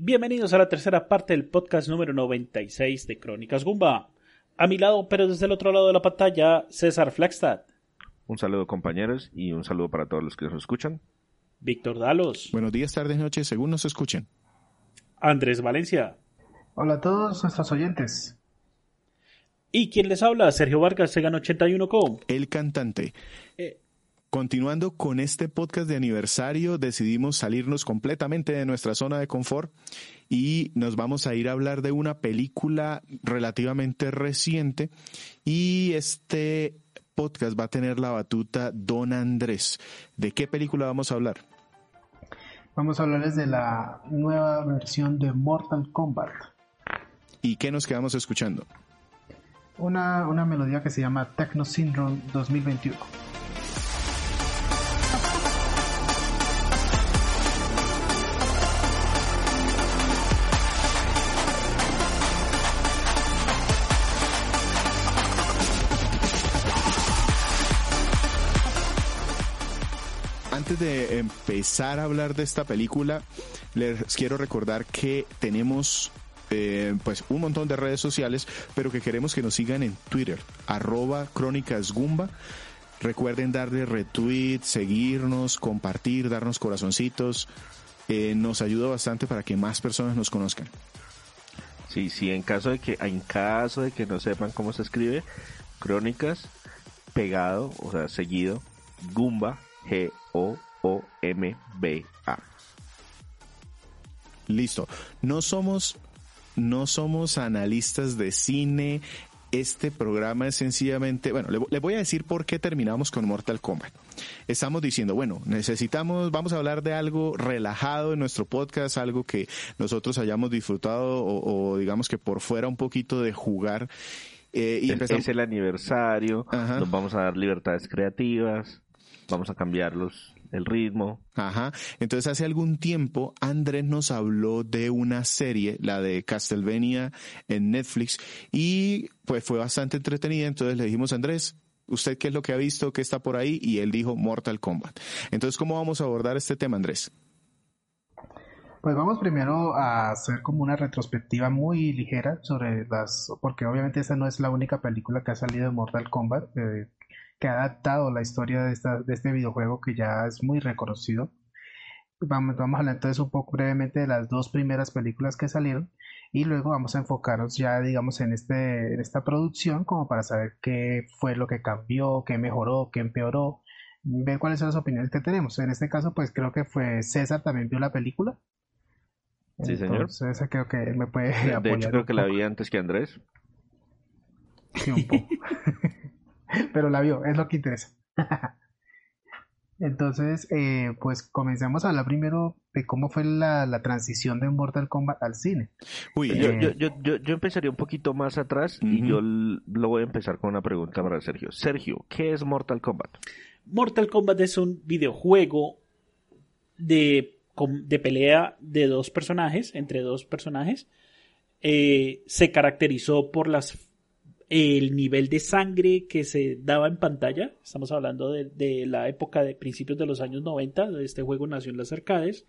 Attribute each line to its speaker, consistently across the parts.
Speaker 1: Bienvenidos a la tercera parte del podcast número 96 de Crónicas Gumba. A mi lado, pero desde el otro lado de la pantalla, César Flagstad.
Speaker 2: Un saludo compañeros y un saludo para todos los que nos escuchan.
Speaker 1: Víctor Dalos.
Speaker 3: Buenos días, tardes, noches, según nos escuchen.
Speaker 1: Andrés Valencia.
Speaker 4: Hola a todos nuestros oyentes.
Speaker 1: ¿Y quién les habla? Sergio Vargas, Segan 81 com.
Speaker 3: El cantante.
Speaker 1: Eh,
Speaker 3: Continuando con este podcast de aniversario, decidimos salirnos completamente de nuestra zona de confort y nos vamos a ir a hablar de una película relativamente reciente y este podcast va a tener la batuta Don Andrés. ¿De qué película vamos a hablar?
Speaker 4: Vamos a hablarles de la nueva versión de Mortal Kombat.
Speaker 3: ¿Y qué nos quedamos escuchando?
Speaker 4: Una, una melodía que se llama Techno Syndrome 2021.
Speaker 3: Empezar a hablar de esta película, les quiero recordar que tenemos eh, pues un montón de redes sociales, pero que queremos que nos sigan en Twitter, arroba Crónicas. Recuerden darle retweet, seguirnos, compartir, darnos corazoncitos. Eh, nos ayuda bastante para que más personas nos conozcan.
Speaker 2: Sí, sí, en caso de que, en caso de que no sepan cómo se escribe, Crónicas pegado, o sea, seguido, Gumba, G-O-O-M-B-A.
Speaker 3: Listo. No somos, no somos analistas de cine. Este programa es sencillamente, bueno, le, le, voy a decir por qué terminamos con Mortal Kombat. Estamos diciendo, bueno, necesitamos, vamos a hablar de algo relajado en nuestro podcast, algo que nosotros hayamos disfrutado o, o digamos que por fuera un poquito de jugar.
Speaker 2: Eh, y empezamos... Es el aniversario, Ajá. nos vamos a dar libertades creativas, vamos a cambiarlos el ritmo.
Speaker 3: Ajá. Entonces hace algún tiempo Andrés nos habló de una serie, la de Castlevania en Netflix, y pues fue bastante entretenida. Entonces le dijimos, Andrés, ¿usted qué es lo que ha visto? ¿Qué está por ahí? Y él dijo Mortal Kombat. Entonces, ¿cómo vamos a abordar este tema, Andrés?
Speaker 4: Pues vamos primero a hacer como una retrospectiva muy ligera sobre las, porque obviamente esta no es la única película que ha salido de Mortal Kombat, eh, que ha adaptado la historia de, esta, de este videojuego que ya es muy reconocido. Vamos, vamos a hablar entonces un poco brevemente de las dos primeras películas que salieron y luego vamos a enfocarnos ya digamos en, este, en esta producción como para saber qué fue lo que cambió, qué mejoró, qué empeoró, ver cuáles son las opiniones que tenemos. En este caso pues creo que fue César también vio la película.
Speaker 2: Sí, señor.
Speaker 4: Entonces creo que él me puede
Speaker 2: De
Speaker 4: apoyar
Speaker 2: hecho creo que la vi antes que Andrés.
Speaker 4: Sí, un poco. Pero la vio, es lo que interesa. Entonces, eh, pues comencemos a hablar primero de cómo fue la, la transición de Mortal Kombat al cine.
Speaker 3: Uy,
Speaker 2: Yo,
Speaker 4: Eh,
Speaker 2: yo, yo, yo, yo empezaría un poquito más atrás y yo lo voy a empezar con una pregunta para Sergio. Sergio, ¿qué es Mortal Kombat?
Speaker 1: Mortal Kombat es un videojuego de, de pelea de dos personajes, entre dos personajes. Eh, se caracterizó por las el nivel de sangre que se daba en pantalla. Estamos hablando de, de la época de principios de los años 90. Este juego nació en las arcades.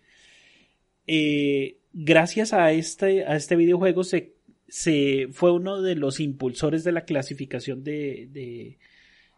Speaker 1: Eh, gracias a este, a este videojuego se, se fue uno de los impulsores de la clasificación de, de,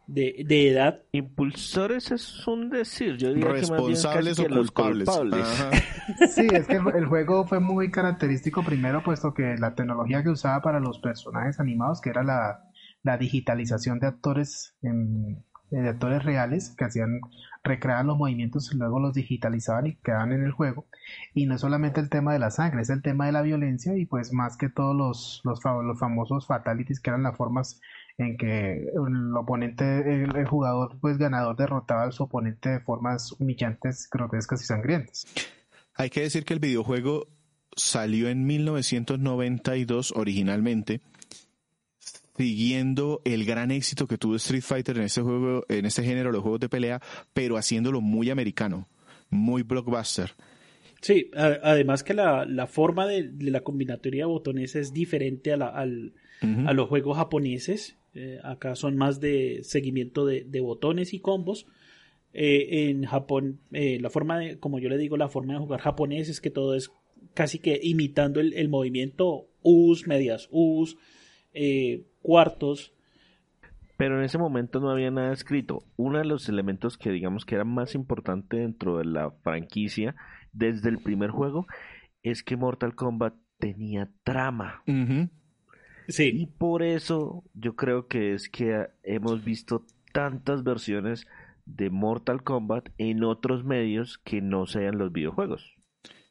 Speaker 1: de, de edad
Speaker 2: Impulsores es un decir, yo diría que más bien
Speaker 3: responsables
Speaker 2: casi
Speaker 3: o
Speaker 2: que los
Speaker 3: culpables.
Speaker 4: Sí, es que el, juego fue muy característico primero, puesto que la tecnología que usaba para los personajes animados, que era la, la digitalización de actores, en- de actores reales, que hacían, recreaban los movimientos y luego los digitalizaban y quedaban en el juego. Y no es solamente el tema de la sangre, es el tema de la violencia y pues más que todos los, los, los famosos fatalities, que eran las formas en que el oponente, el, el jugador pues ganador derrotaba a su oponente de formas humillantes, grotescas y sangrientas.
Speaker 3: Hay que decir que el videojuego salió en 1992 originalmente, siguiendo el gran éxito que tuvo Street Fighter en este juego, en este género, los juegos de pelea, pero haciéndolo muy americano, muy blockbuster.
Speaker 1: Sí, además que la, la forma de, la combinatoria de botones es diferente a, la, al, a los juegos japoneses. Eh, acá son más de seguimiento de, de botones y combos. Eh, en Japón, eh, la forma de, como yo le digo, la forma de jugar japonés es que todo es casi que imitando el, el movimiento Us, medias Us, eh, cuartos.
Speaker 2: Pero en ese momento no había nada escrito. Uno de los elementos que digamos que era más importante dentro de la franquicia desde el primer juego es que Mortal Kombat tenía trama.
Speaker 1: Sí.
Speaker 2: Y por eso yo creo que es que hemos visto tantas versiones de Mortal Kombat en otros medios que no sean los videojuegos.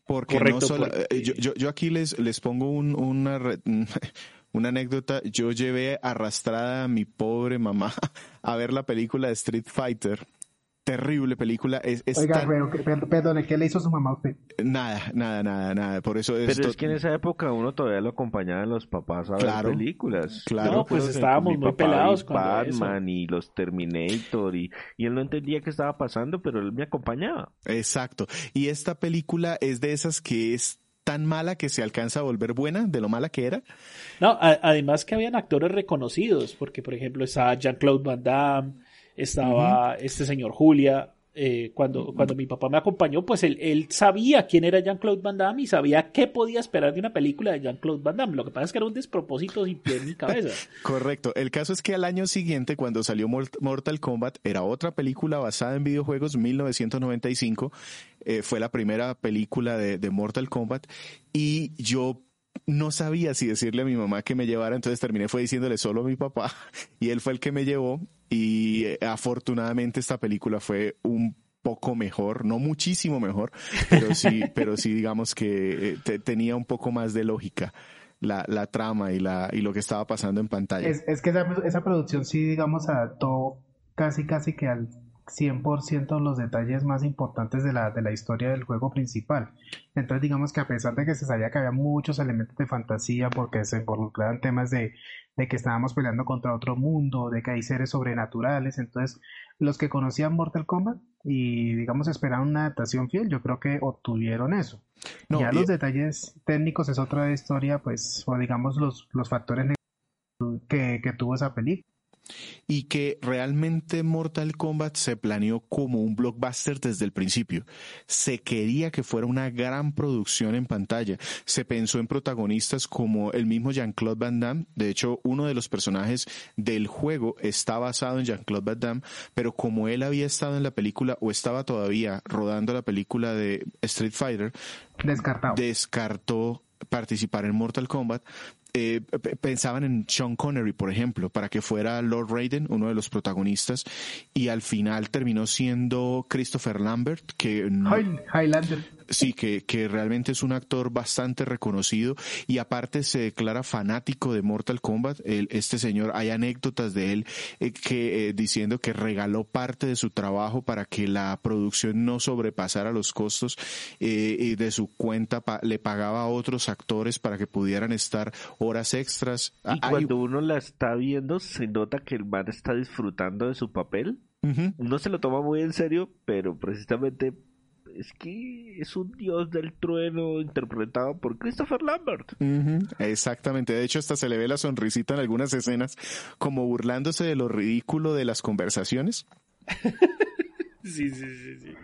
Speaker 3: Porque no solo, eh, yo, yo, aquí les, les pongo un, una, una anécdota. Yo llevé arrastrada a mi pobre mamá a ver la película de Street Fighter terrible película. Es,
Speaker 4: Oiga, pero, perdone, ¿qué le hizo su mamá a usted?
Speaker 3: Nada, nada, nada, nada. Por eso
Speaker 2: Pero es que en esa época uno todavía lo acompañaba los papás a ver películas.
Speaker 1: Claro, no, pues estábamos muy pelados con
Speaker 2: Batman y los Terminator y, y él no entendía qué estaba pasando, pero él me acompañaba.
Speaker 3: Exacto. Y esta película es de esas que es tan mala que se alcanza a volver buena de lo mala que era.
Speaker 1: No, además que habían actores reconocidos, porque por ejemplo estaba Jean-Claude Van Damme, estaba este señor Julia. Eh, cuando, cuando mi papá me acompañó, pues él, él sabía quién era Jean-Claude Van Damme y sabía qué podía esperar de una película de Jean-Claude Van Damme. Lo que pasa es que era un despropósito sin pie en mi cabeza.
Speaker 3: Correcto. El caso es que al año siguiente, cuando salió Mortal Kombat, era otra película basada en videojuegos, 1995. Eh, fue la primera película de, de Mortal Kombat. Y yo no sabía si decirle a mi mamá que me llevara, entonces terminé fue diciéndole solo a mi papá y él fue el que me llevó y eh, afortunadamente esta película fue un poco mejor, no muchísimo mejor, pero sí, pero sí digamos que eh, tenía un poco más de lógica. La, la, trama y la y lo que estaba pasando en pantalla.
Speaker 4: Es, es que esa, esa producción sí, digamos, adaptó casi casi que al 100% los detalles más importantes de la, de la historia del juego principal. Entonces digamos que a pesar de que se sabía que había muchos elementos de fantasía porque se involucraban temas de, de que estábamos peleando contra otro mundo, de que hay seres sobrenaturales, entonces los que conocían Mortal Kombat y digamos esperaban una adaptación fiel, yo creo que obtuvieron eso. ya los detalles técnicos es otra historia, pues, o digamos los, los factores que, que tuvo esa película
Speaker 3: y que realmente Mortal Kombat se planeó como un blockbuster desde el principio. Se quería que fuera una gran producción en pantalla. Se pensó en protagonistas como el mismo Jean-Claude Van Damme. De hecho, uno de los personajes del juego está basado en Jean-Claude Van Damme, pero como él había estado en la película o estaba todavía rodando la película de Street Fighter, descartó participar en Mortal Kombat, eh, pensaban en Sean Connery, por ejemplo, para que fuera Lord Raiden, uno de los protagonistas, y al final terminó siendo Christopher Lambert, que...
Speaker 4: Highlander.
Speaker 3: Sí, que, que realmente es un actor bastante reconocido y aparte se declara fanático de Mortal Kombat. este señor, hay anécdotas de él eh, que eh, diciendo que regaló parte de su trabajo para que la producción no sobrepasara los costos eh, y de su cuenta le pagaba a otros actores para que pudieran estar horas extras.
Speaker 2: Y cuando uno la está viendo se nota que el man está disfrutando de su papel. No se lo toma muy en serio, pero precisamente es que es un dios del trueno interpretado por Christopher Lambert.
Speaker 3: Exactamente, de hecho hasta se le ve la sonrisita en algunas escenas como burlándose de lo ridículo de las conversaciones.
Speaker 1: sí, sí, sí, sí.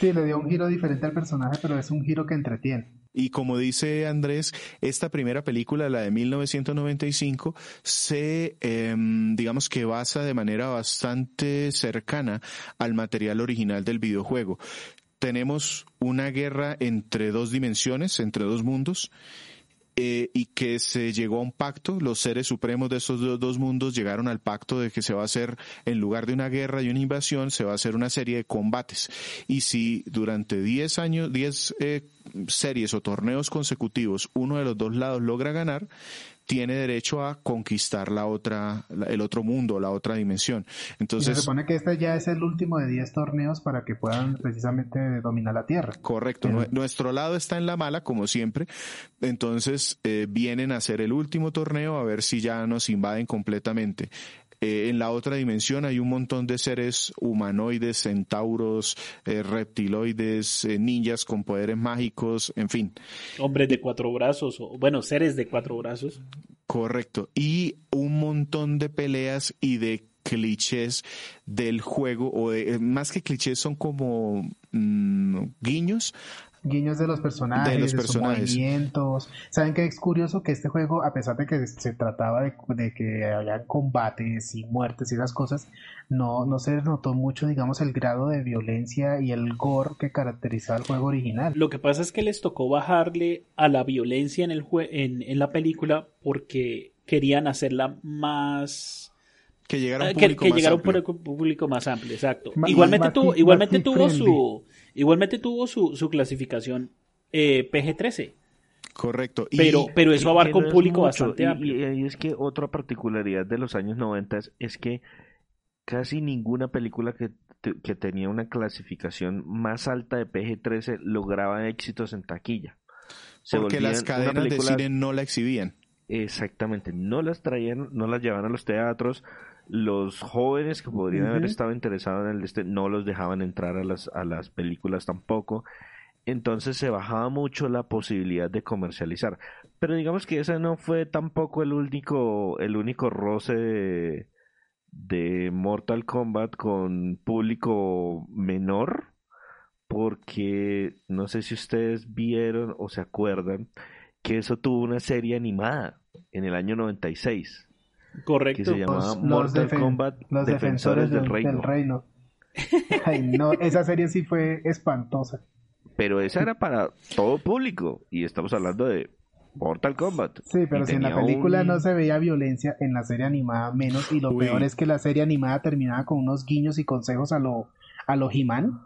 Speaker 4: Sí, le dio un giro diferente al personaje, pero es un giro que entretiene.
Speaker 3: Y como dice Andrés, esta primera película, la de 1995, se, em, digamos que basa de manera bastante cercana al material original del videojuego tenemos una guerra entre dos dimensiones, entre dos mundos, eh, y que se llegó a un pacto, los seres supremos de esos dos mundos llegaron al pacto de que se va a hacer, en lugar de una guerra y una invasión, se va a hacer una serie de combates. Y si durante 10 años, 10 eh, series o torneos consecutivos uno de los dos lados logra ganar, tiene derecho a conquistar la otra, el otro mundo, la otra dimensión. Entonces,
Speaker 4: se supone que este ya es el último de 10 torneos para que puedan precisamente dominar la Tierra.
Speaker 3: Correcto. Nuestro lado está en la mala, como siempre. Entonces, eh, vienen a hacer el último torneo a ver si ya nos invaden completamente. Eh, en la otra dimensión hay un montón de seres humanoides, centauros, eh, reptiloides, eh, ninjas con poderes mágicos, en fin.
Speaker 1: Hombres de cuatro brazos, o bueno, seres de cuatro brazos.
Speaker 3: Correcto. Y un montón de peleas y de clichés del juego, o de, más que clichés son como mm, guiños
Speaker 4: guiños de los personajes, de, los personajes. sus movimientos. Saben que es curioso que este juego, a pesar de que se trataba de, que había combates y muertes y esas cosas, no, no se notó mucho, digamos, el grado de violencia y el gore que caracterizaba el juego original.
Speaker 1: Lo que pasa es que les tocó bajarle a la violencia en, el en, en la película porque querían hacerla más
Speaker 3: que llegara a un público, más, amplio.
Speaker 1: Un público más amplio, exacto. igualmente tuvo, igualmente tuvo su Igualmente tuvo su, su clasificación eh, PG-13.
Speaker 3: Correcto.
Speaker 1: Pero, pero eso abarca un público bastante
Speaker 2: amplio. Y, es que otra particularidad de los años 90 es que casi ninguna película que, que tenía una clasificación más alta de PG-13 lograba éxitos en taquilla.
Speaker 3: Porque las cadenas de cine no la exhibían.
Speaker 2: Exactamente, no las traían, no las llevaban a los teatros, los jóvenes que podrían haber estado interesados en el este no los dejaban entrar a las, a las películas tampoco. Entonces se bajaba mucho la posibilidad de comercializar. Pero digamos que ese no fue tampoco el único, el único roce de, de Mortal Kombat con público menor. Porque no sé si ustedes vieron o se acuerdan que eso tuvo una serie animada en el año 96.
Speaker 1: Correcto.
Speaker 2: Que se llamaba Mortal Kombat
Speaker 4: los Defensores, del, Reino. Ay, no, esa serie sí fue espantosa.
Speaker 2: Pero esa era para todo público. Y estamos hablando de Mortal Kombat.
Speaker 4: Sí, pero si en la película no se veía violencia, en la serie animada menos. Y lo peor es que la serie animada terminaba con unos guiños y consejos a lo, a lo He-Man.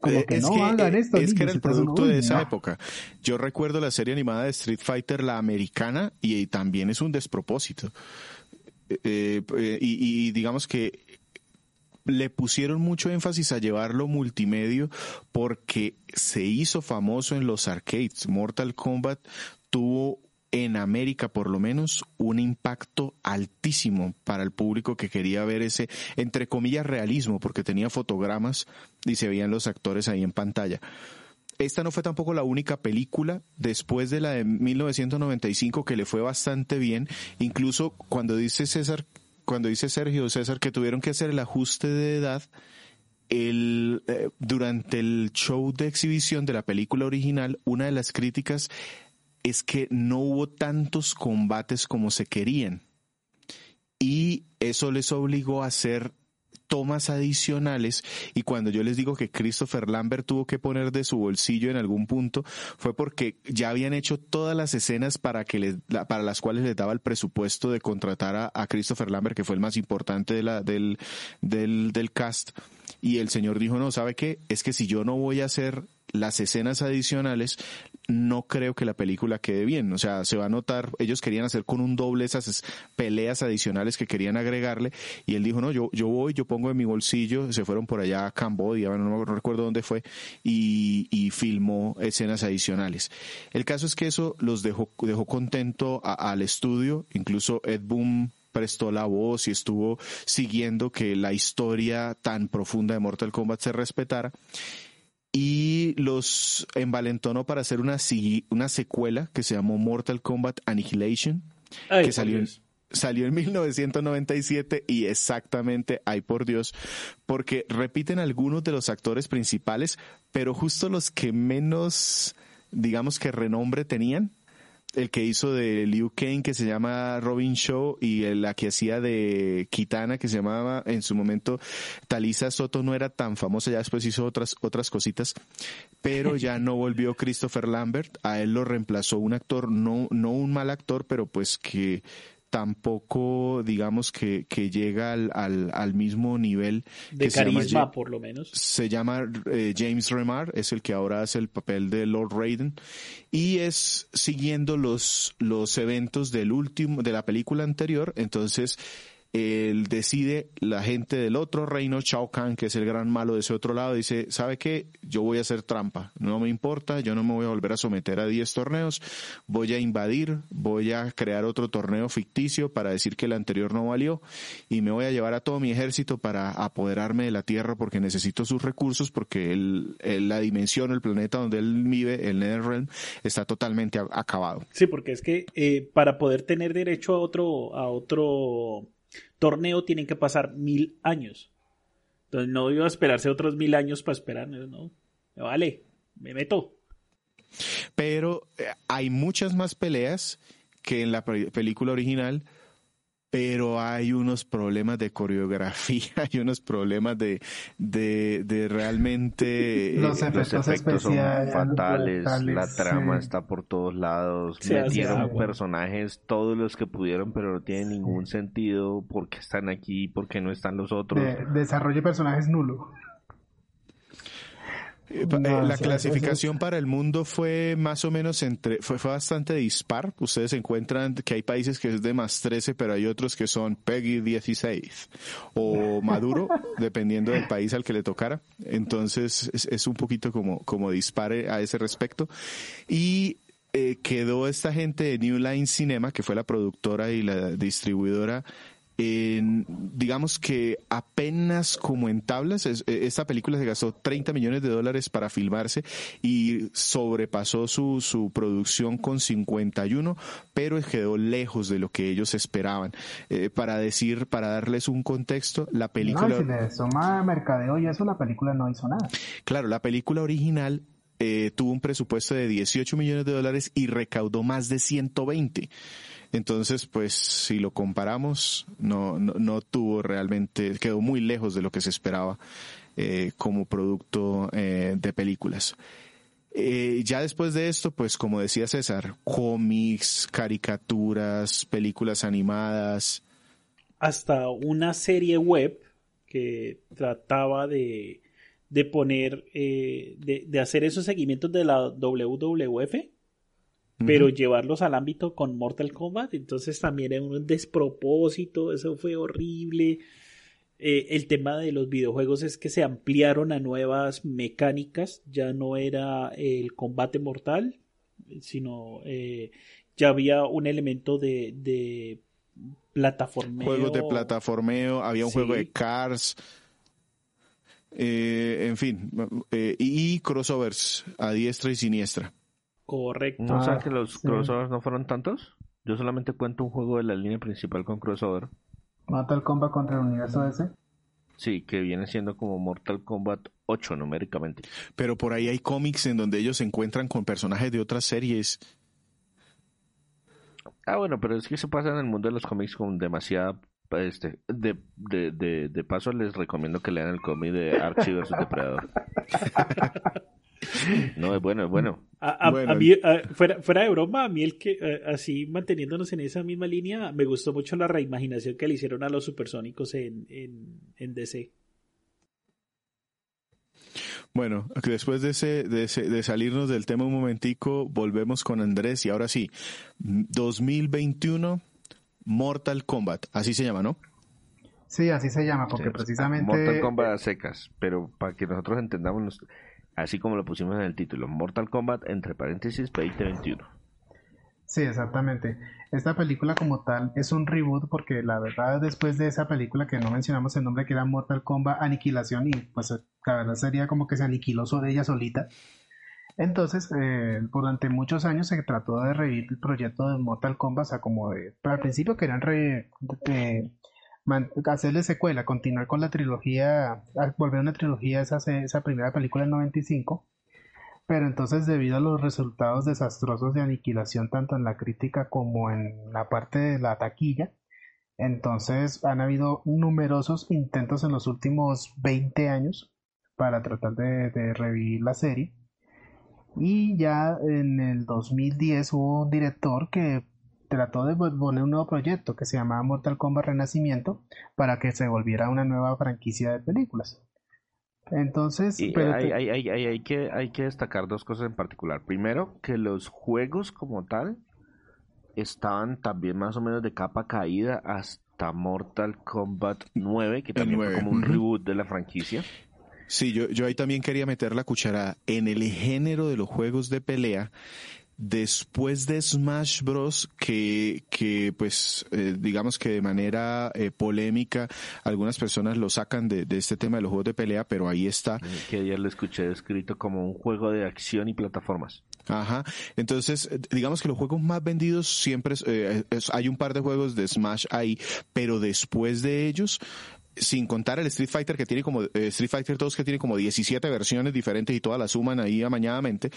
Speaker 3: Como que no hagan esto. Es que era el producto de esa época. Yo recuerdo la serie animada de Street Fighter, la americana, y también es un despropósito. Eh, eh, y, digamos que le pusieron mucho énfasis a llevarlo multimedio porque se hizo famoso en los arcades. Mortal Kombat tuvo en América por lo menos un impacto altísimo para el público que quería ver ese, entre comillas, realismo, porque tenía fotogramas y se veían los actores ahí en pantalla esta no fue tampoco la única película después de la de 1995 que le fue bastante bien. Incluso cuando dice César, cuando dice Sergio César que tuvieron que hacer el ajuste de edad, el, eh, durante el show de exhibición de la película original, una de las críticas es que no hubo tantos combates como se querían. Y eso les obligó a hacer tomas adicionales y cuando yo les digo que Christopher Lambert tuvo que poner de su bolsillo en algún punto fue porque ya habían hecho todas las escenas para que les, para las cuales les daba el presupuesto de contratar a, Christopher Lambert que fue el más importante de la, del, del, del cast. Y el señor dijo no sabe qué es que si yo no voy a hacer las escenas adicionales, no creo que la película quede bien. O sea, se va a notar, ellos querían hacer con un doble esas peleas adicionales que querían agregarle y él dijo, no, yo, yo voy, yo pongo en mi bolsillo, se fueron por allá a Cambodia, no, recuerdo dónde fue, y, y, filmó escenas adicionales. El caso es que eso los dejó, dejó contento al estudio, incluso Ed Boom prestó la voz y estuvo siguiendo que la historia tan profunda de Mortal Kombat se respetara y los envalentonó para hacer una, una secuela que se llamó Mortal Kombat Annihilation, que salió en, salió en 1997 y exactamente, ay por Dios, porque repiten algunos de los actores principales, pero justo los que menos, digamos que renombre tenían, el que hizo de Liu Kang que se llama Robin Shaw y la que hacía de Kitana que se llamaba en su momento Talisa Soto no era tan famosa, ya después hizo otras, otras cositas, pero ya no volvió Christopher Lambert, a él lo reemplazó un actor, no, no un mal actor, pero pues que tampoco digamos que, que llega al, al, mismo nivel
Speaker 1: de carisma por lo menos.
Speaker 3: se llama eh, James Remar es el que ahora hace el papel de Lord Raiden y es siguiendo los los eventos del último de la película anterior entonces él decide, la gente del otro reino, Shao Kahn, que es el gran malo de ese otro lado, dice, ¿sabe qué? Yo voy a hacer trampa, no me importa, yo no me voy a volver a someter a 10 torneos, voy a invadir, voy a crear otro torneo ficticio para decir que el anterior no valió y me voy a llevar a todo mi ejército para apoderarme de la Tierra porque necesito sus recursos, porque el, la dimensión, el planeta donde él vive, el Netherrealm, está totalmente acabado.
Speaker 1: Sí, porque es que eh, para poder tener derecho a otro, a otro torneo tienen que pasar mil años. Entonces no iba a esperarse otros mil años para esperar, no, vale, me meto.
Speaker 3: Pero eh, hay muchas más peleas que en la película original pero hay unos problemas de coreografía, hay unos problemas de, de, de realmente...
Speaker 4: Los efectos, son
Speaker 2: fatales, la trama está por todos lados, metieron personajes todos los que pudieron, pero no tiene ningún sentido por qué están aquí, por qué no están los otros.
Speaker 4: desarrollo de personajes nulo.
Speaker 3: Eh, eh, la clasificación para el mundo fue más o menos entre, fue, fue bastante dispar. Ustedes encuentran que hay países que es de más 13, pero hay otros que son Peggy 16 o Maduro, dependiendo del país al que le tocara. Entonces es, un poquito como, como dispare a ese respecto. Y eh, quedó esta gente de New Line Cinema, que fue la productora y la distribuidora, digamos que apenas como en tablas, e, esta película se gastó 30 millones de dólares para filmarse y sobrepasó su, su producción con 51, pero quedó lejos de lo que ellos esperaban. Eh, para decir, para darles un contexto, la película...
Speaker 4: No, si le suma mercadeo y eso, la película no hizo nada.
Speaker 3: Claro, la película original eh, tuvo un presupuesto de 18 millones de dólares y recaudó más de 120. Entonces, pues si lo comparamos, no, no, tuvo realmente, quedó muy lejos de lo que se esperaba eh, como producto eh, de películas. Ya después de esto, pues como decía César, cómics, caricaturas, películas animadas.
Speaker 1: Hasta una serie web que trataba de, de poner, de, de hacer esos seguimientos de la WWF pero llevarlos al ámbito con Mortal Kombat, entonces también era un despropósito, eso fue horrible. Eh, el tema de los videojuegos es que se ampliaron a nuevas mecánicas, ya no era el combate mortal, sino eh, ya había un elemento de, de plataformeo.
Speaker 3: Juegos de plataformeo, había un juego de Cars. Eh, en fin, y crossovers a diestra y siniestra.
Speaker 1: Correcto.
Speaker 2: o sea que los crossovers no fueron tantos. Yo solamente cuento un juego de la línea principal con crossover.
Speaker 4: Mortal Kombat contra el universo ese.
Speaker 2: Sí, que viene siendo como Mortal Kombat 8 numéricamente.
Speaker 3: Pero por ahí hay cómics en donde ellos se encuentran con personajes de otras series.
Speaker 2: Ah, bueno, pero es que se pasa en el mundo de los cómics con demasiada este, de, de, de, de paso les recomiendo que lean el cómic de Archie vs Depredador. No, es bueno, es bueno.
Speaker 1: A, mí, fuera, fuera, de broma, a mí el que, eh, así manteniéndonos en esa misma línea, me gustó mucho la reimaginación que le hicieron a los supersónicos en, en, DC.
Speaker 3: Bueno, después de, ese, de, de salirnos del tema un momentico, volvemos con Andrés y ahora sí, 2021 Mortal Kombat, así se llama, ¿no?
Speaker 4: Sí, así se llama, porque precisamente...
Speaker 2: Mortal Kombat secas, pero para que nosotros entendamos así como lo pusimos en el título, Mortal Kombat entre paréntesis 2021.
Speaker 4: Sí, exactamente. Esta película como tal es un reboot porque la verdad después de esa película que no mencionamos el nombre que era Mortal Kombat Aniquilación y pues la verdad sería como que se aniquiló sobre ella solita. Entonces, eh, durante muchos años se trató de revivir el proyecto de Mortal Kombat, o sea, como de, al principio querían re, hacerle secuela, continuar con la trilogía, volver a una trilogía esa, esa primera película del 95, pero entonces debido a los resultados desastrosos de aniquilación tanto en la crítica como en la parte de la taquilla, entonces han habido numerosos intentos en los últimos 20 años para tratar de, de revivir la serie. Y ya en el 2010 hubo un director que trató de poner un nuevo proyecto que se llamaba Mortal Kombat Renacimiento para que se volviera una nueva franquicia de películas. Entonces,
Speaker 2: hay, que, hay que destacar dos cosas en particular. Primero, que los juegos como tal estaban también más o menos de capa caída hasta Mortal Kombat 9, que también fue como un reboot de la franquicia.
Speaker 3: Sí, yo, yo ahí también quería meter la cuchara en el género de los juegos de pelea después de Smash Bros. que, que pues eh, digamos que de manera eh, polémica algunas personas lo sacan de, de, este tema de los juegos de pelea pero ahí está.
Speaker 2: Que ayer lo escuché descrito como un juego de acción y plataformas.
Speaker 3: Ajá. Entonces, eh, digamos que los juegos más vendidos siempre hay un par de juegos de Smash ahí, pero después de ellos, sin contar el Street Fighter que tiene como Street Fighter 2 que tiene como 17 versiones diferentes y todas las suman ahí amañadamente,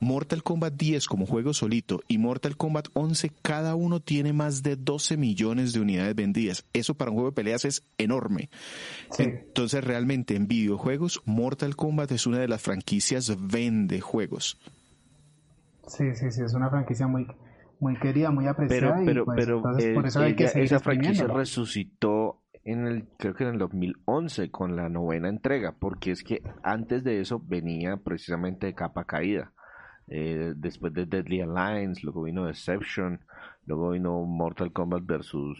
Speaker 3: Mortal Kombat 10 como juego solito y Mortal Kombat 11 cada uno tiene más de 12 millones de unidades vendidas. Eso para un juego de peleas es enorme. Entonces realmente en videojuegos Mortal Kombat es una de las franquicias vende juegos.
Speaker 4: Sí, sí, sí, es una franquicia muy muy querida, muy apreciada
Speaker 2: pero, pero, pues, por eso hay que esa franquicia resucitó en el creo que en el 2011 con la novena entrega, porque es que antes de eso venía precisamente de capa caída. Eh, después de Deadly Alliance, luego vino Deception, luego vino Mortal Kombat versus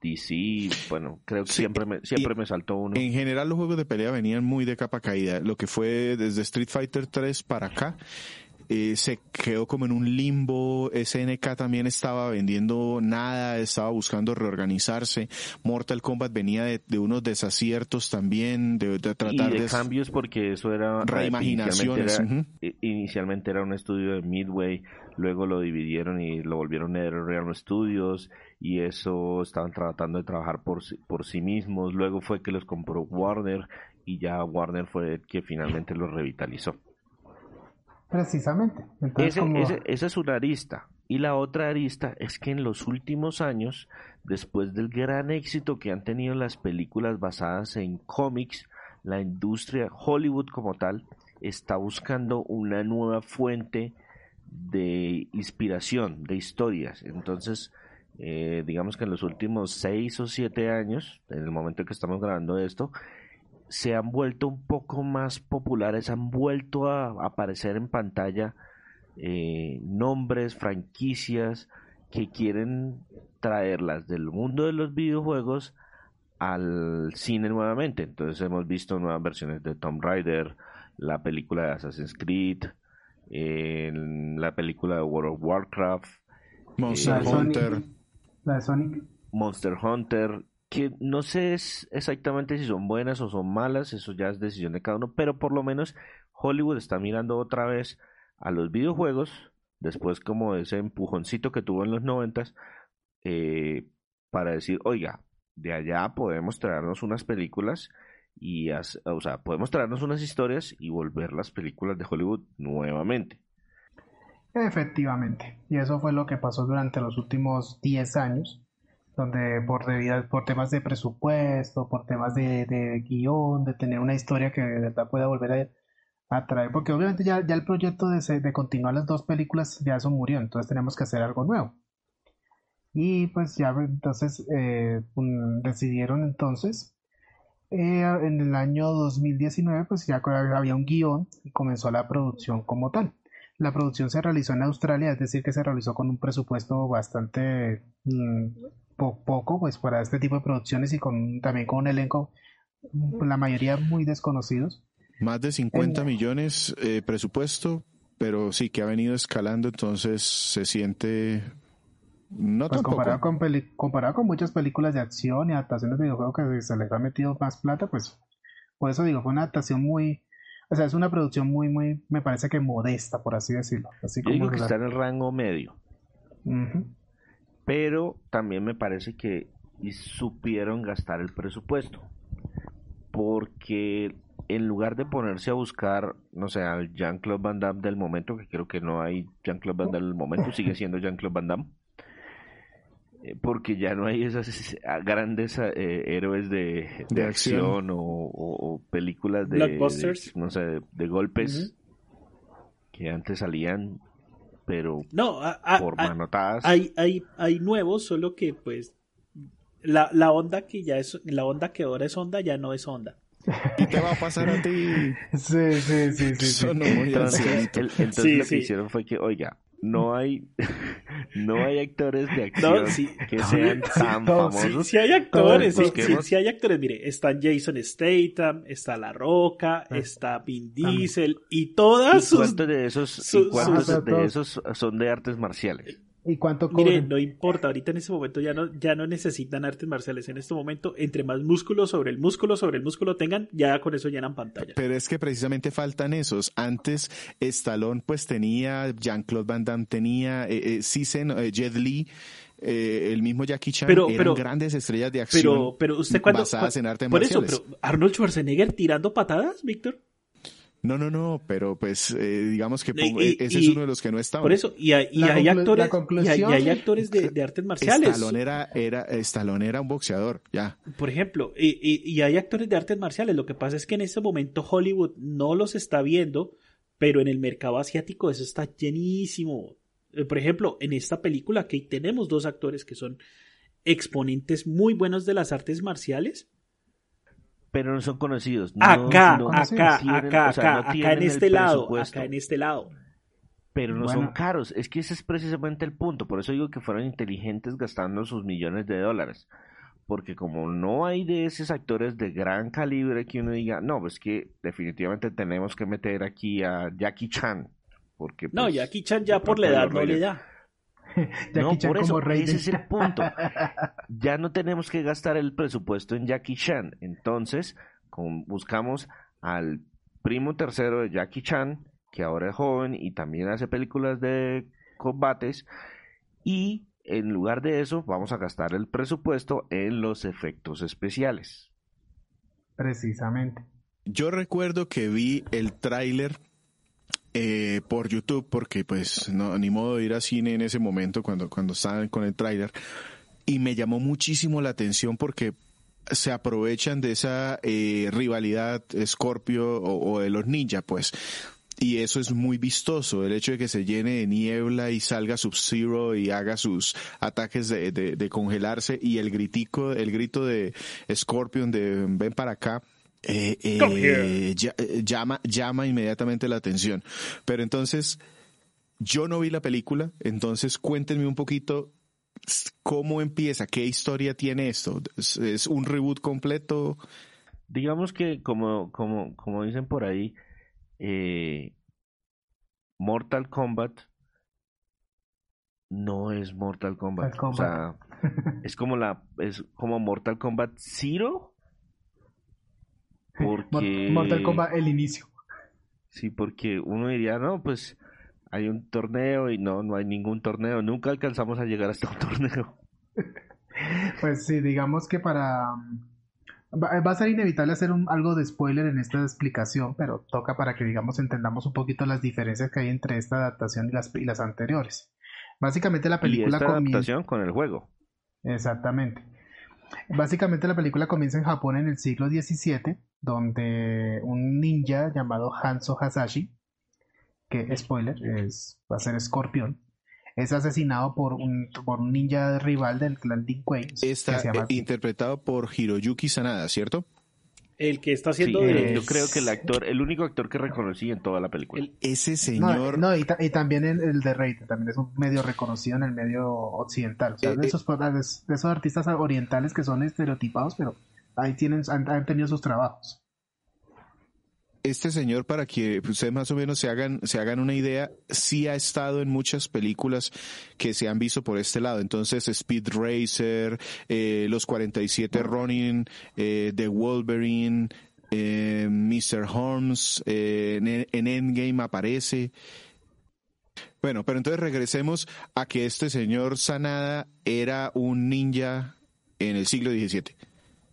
Speaker 2: DC, bueno, creo que siempre me, siempre me saltó uno.
Speaker 3: En general los juegos de pelea venían muy de capa caída, lo que fue desde Street Fighter 3 para acá, eh, se quedó como en un limbo. SNK también estaba vendiendo nada, estaba buscando reorganizarse. Mortal Kombat venía de, unos desaciertos también, de, tratar
Speaker 2: de, cambios porque eso era
Speaker 3: reimaginaciones.
Speaker 2: Inicialmente era, un estudio de Midway, luego lo dividieron y lo volvieron a Real Studios y eso estaban tratando de trabajar por, por sí mismos. Luego fue que los compró Warner y ya Warner fue el que finalmente los revitalizó.
Speaker 4: Precisamente.
Speaker 2: esa es una arista. Y la otra arista es que en los últimos años, después del gran éxito que han tenido las películas basadas en cómics, la industria Hollywood como tal está buscando una nueva fuente de inspiración, de historias. Entonces, eh, digamos que en los últimos seis o siete años, en el momento en que estamos grabando esto, se han vuelto un poco más populares, han vuelto a aparecer en pantalla eh, nombres, franquicias que quieren traerlas del mundo de los videojuegos al cine nuevamente. Entonces hemos visto nuevas versiones de Tomb Raider, la película de Assassin's Creed, la película de World of Warcraft,
Speaker 3: Monster Hunter,
Speaker 4: la de Sonic.
Speaker 2: Monster Hunter, que no sé exactamente si son buenas o son malas, eso ya es decisión de cada uno, pero por lo menos Hollywood está mirando otra vez a los videojuegos, después como ese empujoncito que tuvo en los noventas, eh, para decir, oiga, de allá podemos traernos unas películas y, o sea, podemos traernos unas historias y volver las películas de Hollywood nuevamente.
Speaker 4: Efectivamente, y eso fue lo que pasó durante los últimos 10 años donde por, por temas de presupuesto, por temas de, guion, de tener una historia que de verdad pueda volver a atraer, porque obviamente ya, ya el proyecto de, de, continuar las dos películas ya eso murió, entonces tenemos que hacer algo nuevo. Y pues ya entonces eh, decidieron entonces eh, en el año 2019 pues ya había un guion y comenzó la producción como tal. La producción se realizó en Australia, es decir, que se realizó con un presupuesto bastante mm, poco pues para este tipo de producciones y con también con un elenco la mayoría muy desconocidos.
Speaker 3: Más de 50 millones eh, presupuesto, pero sí que ha venido escalando, entonces se siente no
Speaker 4: pues comparado con comparado con muchas películas de acción y adaptaciones de videojuegos que se les ha metido más plata, pues por eso digo, fue una adaptación muy o sea, es una producción muy, muy, me parece que modesta, por así decirlo. Así
Speaker 2: Yo digo que está en el rango medio pero también me parece que supieron gastar el presupuesto porque en lugar de ponerse a buscar, no sé, al Jean-Claude Van Damme del momento, que creo que no hay Jean-Claude Van Damme del momento, sigue siendo Jean-Claude Van Damme, eh, porque ya no hay esas grandes eh, héroes de, acción, o, películas de,
Speaker 1: Blockbusters.
Speaker 2: no sé, de, golpes que antes salían pero
Speaker 1: no,
Speaker 2: por manotadas.
Speaker 1: Hay, hay, hay nuevos, solo que pues la, la onda que ya es, la onda que ahora es onda ya no es onda.
Speaker 3: ¿Y qué va a pasar a ti?
Speaker 4: Sí, sí, sí, sí.
Speaker 2: entonces, entonces lo que hicieron fue que, oiga, no hay no hay actores de acción que sean tan famosos.
Speaker 1: Sí, hay actores, sí, hay actores, mire, están Jason Statham, está La Roca, ah. está Vin ah. Diesel y todas sus
Speaker 2: ¿Cuántos de esos, y cuántos de esos son de artes marciales?
Speaker 4: ¿Y cuánto
Speaker 1: Mire, no importa, ahorita en este momento ya no, ya no necesitan artes marciales. En este momento, entre más músculo sobre el músculo sobre el músculo tengan, ya con eso llenan pantalla.
Speaker 3: Pero es que precisamente faltan esos. Antes, Stallone pues tenía, Jean-Claude Van Damme tenía, eh, eh, eh Jet Li, eh, el mismo Jackie Chan pero, eran grandes estrellas de acción
Speaker 1: pero, pero usted cuando,
Speaker 3: basadas en artes
Speaker 1: por
Speaker 3: marciales.
Speaker 1: eso, pero Arnold Schwarzenegger tirando patadas, Víctor.
Speaker 3: No, no, no, pero pues eh, digamos que ese es uno de los que no estaba.
Speaker 1: Por eso, y, hay, actores, y hay, actores de, artes marciales.
Speaker 3: Stallone era, era, era un boxeador, ya.
Speaker 1: Por ejemplo, y, hay actores de artes marciales. Lo que pasa es que en este momento Hollywood no los está viendo, pero en el mercado asiático eso está llenísimo. Eh, por ejemplo, en esta película que tenemos dos actores que son exponentes muy buenos de las artes marciales
Speaker 2: pero no son conocidos.
Speaker 1: acá, acá, acá, acá, acá en este lado, acá en este lado.
Speaker 2: Pero no son caros, es que ese es precisamente el punto, por eso digo que fueron inteligentes gastando sus millones de dólares. Porque como no hay de esos actores de gran calibre que uno diga, no, pues que definitivamente tenemos que meter aquí a Jackie Chan. Porque,
Speaker 1: no,
Speaker 2: pues,
Speaker 1: Jackie Chan ya por la edad no le da.
Speaker 2: no, por eso, ese es el punto. Ya no tenemos que gastar el presupuesto en Jackie Chan. Entonces, buscamos al primo tercero de Jackie Chan, que ahora es joven y también hace películas de combates. Y en lugar de eso, vamos a gastar el presupuesto en los efectos especiales.
Speaker 4: Precisamente.
Speaker 3: Yo recuerdo que vi el tráiler eh, por YouTube, porque pues no, ni modo de ir a cine en ese momento cuando, cuando estaban con el tráiler. Y me llamó muchísimo la atención porque se aprovechan de esa eh, rivalidad Scorpio o, de los ninja, pues. Y eso es muy vistoso, el hecho de que se llene de niebla y salga Sub-Zero y haga sus ataques de, de, congelarse y el gritico, el grito de Scorpion de ven para acá, eh, eh, eh, llama, llama inmediatamente la atención. Pero entonces, yo no vi la película, entonces cuéntenme un poquito cómo empieza, qué historia tiene esto. ¿Es, un reboot completo?
Speaker 2: Digamos que, como, como, como dicen por ahí, Mortal Kombat no es Mortal Kombat. O sea, es como la, es como Mortal Kombat Zero porque...
Speaker 4: Mortal Kombat, el inicio.
Speaker 2: Sí, porque uno diría, no, pues hay un torneo y no, no hay ningún torneo. Nunca alcanzamos a llegar hasta un torneo.
Speaker 4: Pues sí, digamos que para... Va a ser inevitable hacer un, algo de spoiler en esta explicación, pero toca para que, digamos, entendamos un poquito las diferencias que hay entre esta adaptación y las, y las anteriores. Básicamente la película...
Speaker 2: Y esta adaptación con el juego.
Speaker 4: Exactamente. Básicamente la película comienza en Japón en el siglo XVII, donde un ninja llamado Hanzo Hasashi, que spoiler, es, va a ser escorpión, es asesinado por un, por un ninja rival del clan Dinkwei.
Speaker 3: Está interpretado por Hiroyuki Sanada, ¿cierto?
Speaker 1: El que está haciendo de...
Speaker 2: Yo creo que el actor, el único actor que reconocí en toda la película.
Speaker 3: ese señor...
Speaker 4: No, y, también el, de Rey, también es un medio reconocido en el medio occidental. O sea, de, eh, esos, de esos artistas orientales que son estereotipados, pero ahí tienen, han tenido sus trabajos
Speaker 3: este señor, para que ustedes más o menos se hagan, se hagan una idea, sí ha estado en muchas películas que se han visto por este lado. Entonces, Speed Racer, eh, Los 47 Ronin, eh, The Wolverine, eh, Mr. Holmes, eh, en, en Endgame aparece. Bueno, pero entonces regresemos a que este señor Sanada era un ninja en el siglo XVII.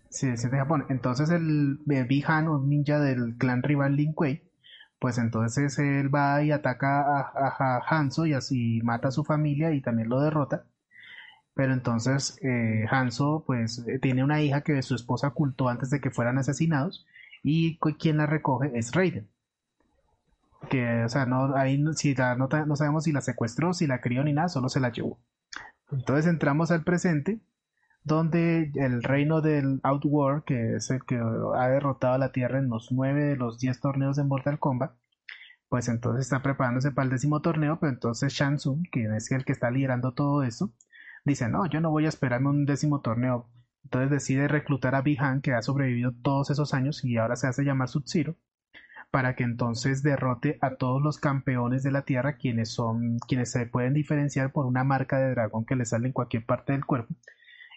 Speaker 4: Es de Japón. Entonces el Bihan, un ninja del clan rival Lin Kuei, pues entonces él va y ataca a, Hanzo y así mata a su familia y también lo derrota. Pero entonces eh, Hanzo pues eh, tiene una hija que su esposa ocultó antes de que fueran asesinados y quien la recoge es Raiden. Que, o sea, no, ahí si nota, no sabemos si la secuestró, si la crió ni nada, solo se la llevó. Entonces entramos al presente, donde el reino del Outworld, que es el que ha derrotado a la Tierra en los nueve de los diez torneos de Mortal Kombat, pues entonces está preparándose para el décimo torneo, pero entonces Shang Tsung, quien es el que está liderando todo eso, dice, no, yo no voy a esperarme un décimo torneo. Entonces decide reclutar a Bihan, que ha sobrevivido todos esos años y ahora se hace llamar Sub-Zero, para que entonces derrote a todos los campeones de la Tierra, quienes son, quienes se pueden diferenciar por una marca de dragón que le sale en cualquier parte del cuerpo.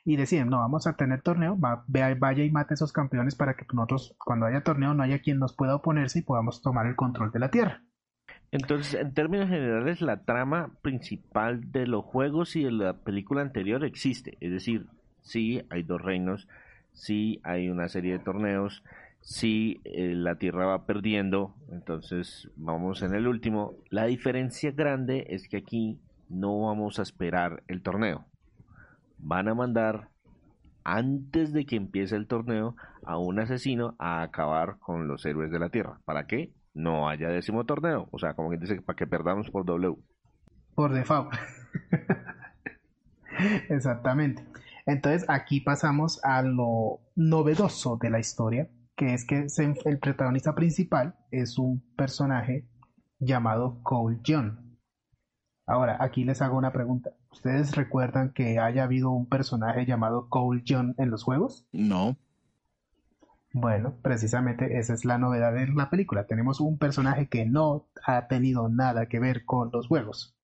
Speaker 4: Y deciden, no, vamos a tener torneo, vaya y mate a esos campeones para que nosotros, cuando haya torneo, no haya quien nos pueda oponerse y podamos tomar el control de la Tierra.
Speaker 2: Entonces, en términos generales, la trama principal de los juegos y de la película anterior existe. Es decir, sí hay dos reinos, sí hay una serie de torneos, sí eh, la Tierra va perdiendo. Entonces, vamos en el último. La diferencia grande es que aquí no vamos a esperar el torneo. Van a mandar antes de que empiece el torneo a un asesino a acabar con los héroes de la Tierra. ¿Para qué? no haya décimo torneo. O sea, como que dice, para que perdamos por W.
Speaker 4: Por default. Exactamente. Entonces aquí pasamos a lo novedoso de la historia, que es que el protagonista principal es un personaje llamado Cole John. Ahora, aquí les hago una pregunta. ¿Ustedes recuerdan que haya habido un personaje llamado Cole John en los juegos?
Speaker 3: No.
Speaker 4: Bueno, precisamente esa es la novedad de la película. Tenemos un personaje que no ha tenido nada que ver con los juegos.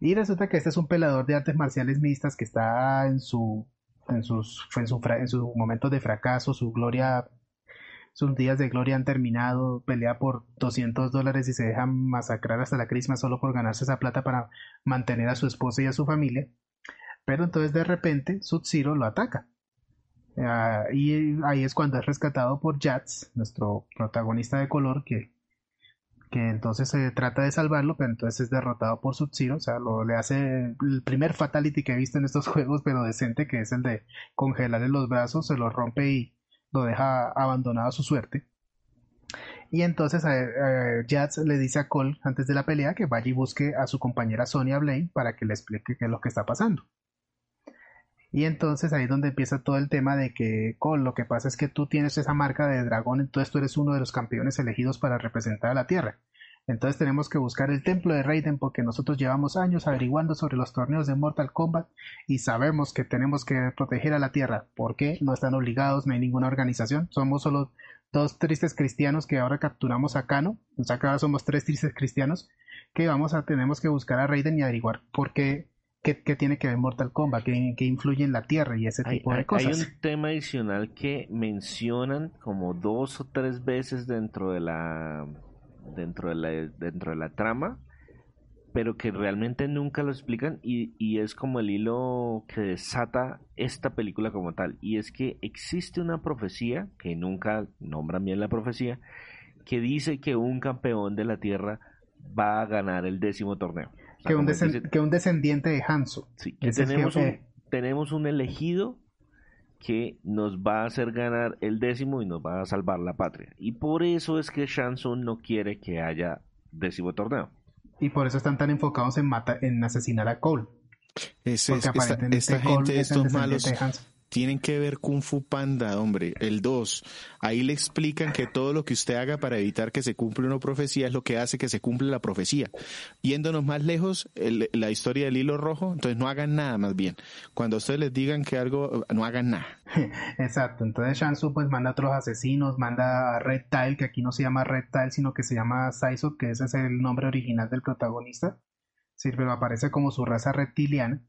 Speaker 4: Y resulta que este es un pelador de artes marciales mixtas que está en su en sus en su, en su momento de fracaso, su gloria sus días de gloria han terminado, pelea por 200 dólares y se deja masacrar hasta la crisma solo por ganarse esa plata para mantener a su esposa y a su familia. Pero entonces de repente Sub-Zero lo ataca Ah, y ahí es cuando es rescatado por Jats, nuestro protagonista de color, que, que entonces se trata de salvarlo, pero entonces es derrotado por Sub-Zero. O sea, lo, le hace el primer fatality que he visto en estos juegos, pero decente, que es el de congelarle los brazos, se lo rompe y lo deja abandonado a su suerte. Y entonces eh, Jats le dice a Cole antes de la pelea que vaya y busque a su compañera Sonia Blaine para que le explique qué es lo que está pasando. Y entonces ahí es donde empieza todo el tema de que, Cole, lo que pasa es que tú tienes esa marca de dragón, entonces tú eres uno de los campeones elegidos para representar a la Tierra. Entonces tenemos que buscar el templo de Raiden porque nosotros llevamos años averiguando sobre los torneos de Mortal Kombat y sabemos que tenemos que proteger a la Tierra. ¿Por qué? No están obligados, no hay ninguna organización. Somos solo dos tristes cristianos que ahora capturamos a Kano. O sea que ahora somos tres tristes cristianos que vamos a tenemos que buscar a Raiden y averiguar por qué ¿Qué, tiene que ver Mortal Kombat? ¿Qué, influye en la Tierra y ese tipo de cosas?
Speaker 2: Hay un tema adicional que mencionan como dos o tres veces dentro de la dentro de la dentro de la trama, pero que realmente nunca lo explican y, y es como el hilo que desata esta película como tal. Y es que existe una profecía, que nunca nombran bien la profecía, que dice que un campeón de la Tierra va a ganar el décimo torneo
Speaker 4: que, un que, un descendiente de Hanzo.
Speaker 2: tenemos, un, tenemos un elegido que nos va a hacer ganar el décimo y nos va a salvar la patria. Y por eso es que Shansun no quiere que haya décimo torneo.
Speaker 4: Y por eso están tan enfocados en, mata en asesinar a Cole.
Speaker 3: Es, esta, gente, estos malos, tienen que ver Kung Fu Panda, hombre, el 2. Ahí le explican que todo lo que usted haga para evitar que se cumpla una profecía es lo que hace que se cumpla la profecía. Yéndonos más lejos, la historia del hilo rojo, entonces no hagan nada más bien. Cuando ustedes les digan que algo, no hagan nada.
Speaker 4: Exacto, entonces Shansu pues manda a otros asesinos, manda a Red Tile, que aquí no se llama Red Tile, sino que se llama Saizo, que ese es el nombre original del protagonista. Sí, pero aparece como su raza reptiliana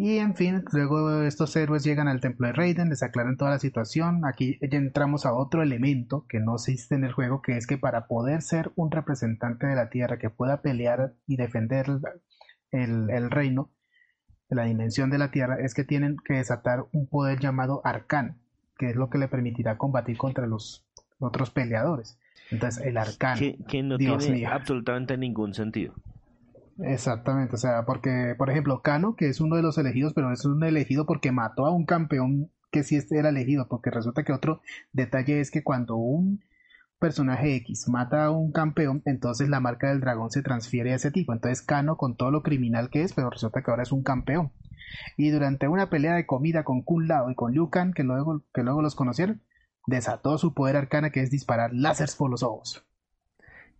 Speaker 4: y en fin, luego estos héroes llegan al templo de Raiden, les aclaran toda la situación. Aquí ya entramos a otro elemento que no existe en el juego, que es que para poder ser un representante de la Tierra que pueda pelear y defender el, el reino, la dimensión de la Tierra, es que tienen que desatar un poder llamado arcano, que es lo que le permitirá combatir contra los otros peleadores. Entonces, el arcano.
Speaker 2: Que, no tiene absolutamente ningún sentido.
Speaker 4: Exactamente, o sea, porque, por ejemplo, Kano, que es uno de los elegidos, pero es un elegido porque mató a un campeón que sí era elegido, porque resulta que otro detalle es que cuando un, personaje X mata a un campeón, entonces la marca del dragón se transfiere a ese tipo. Entonces Kano con todo lo criminal que es, pero resulta que ahora es un campeón. Y durante una pelea de comida con Kun Lao y con Liu Kang, que luego, que luego los conocieron, desató su poder arcana que es disparar láseres por los ojos.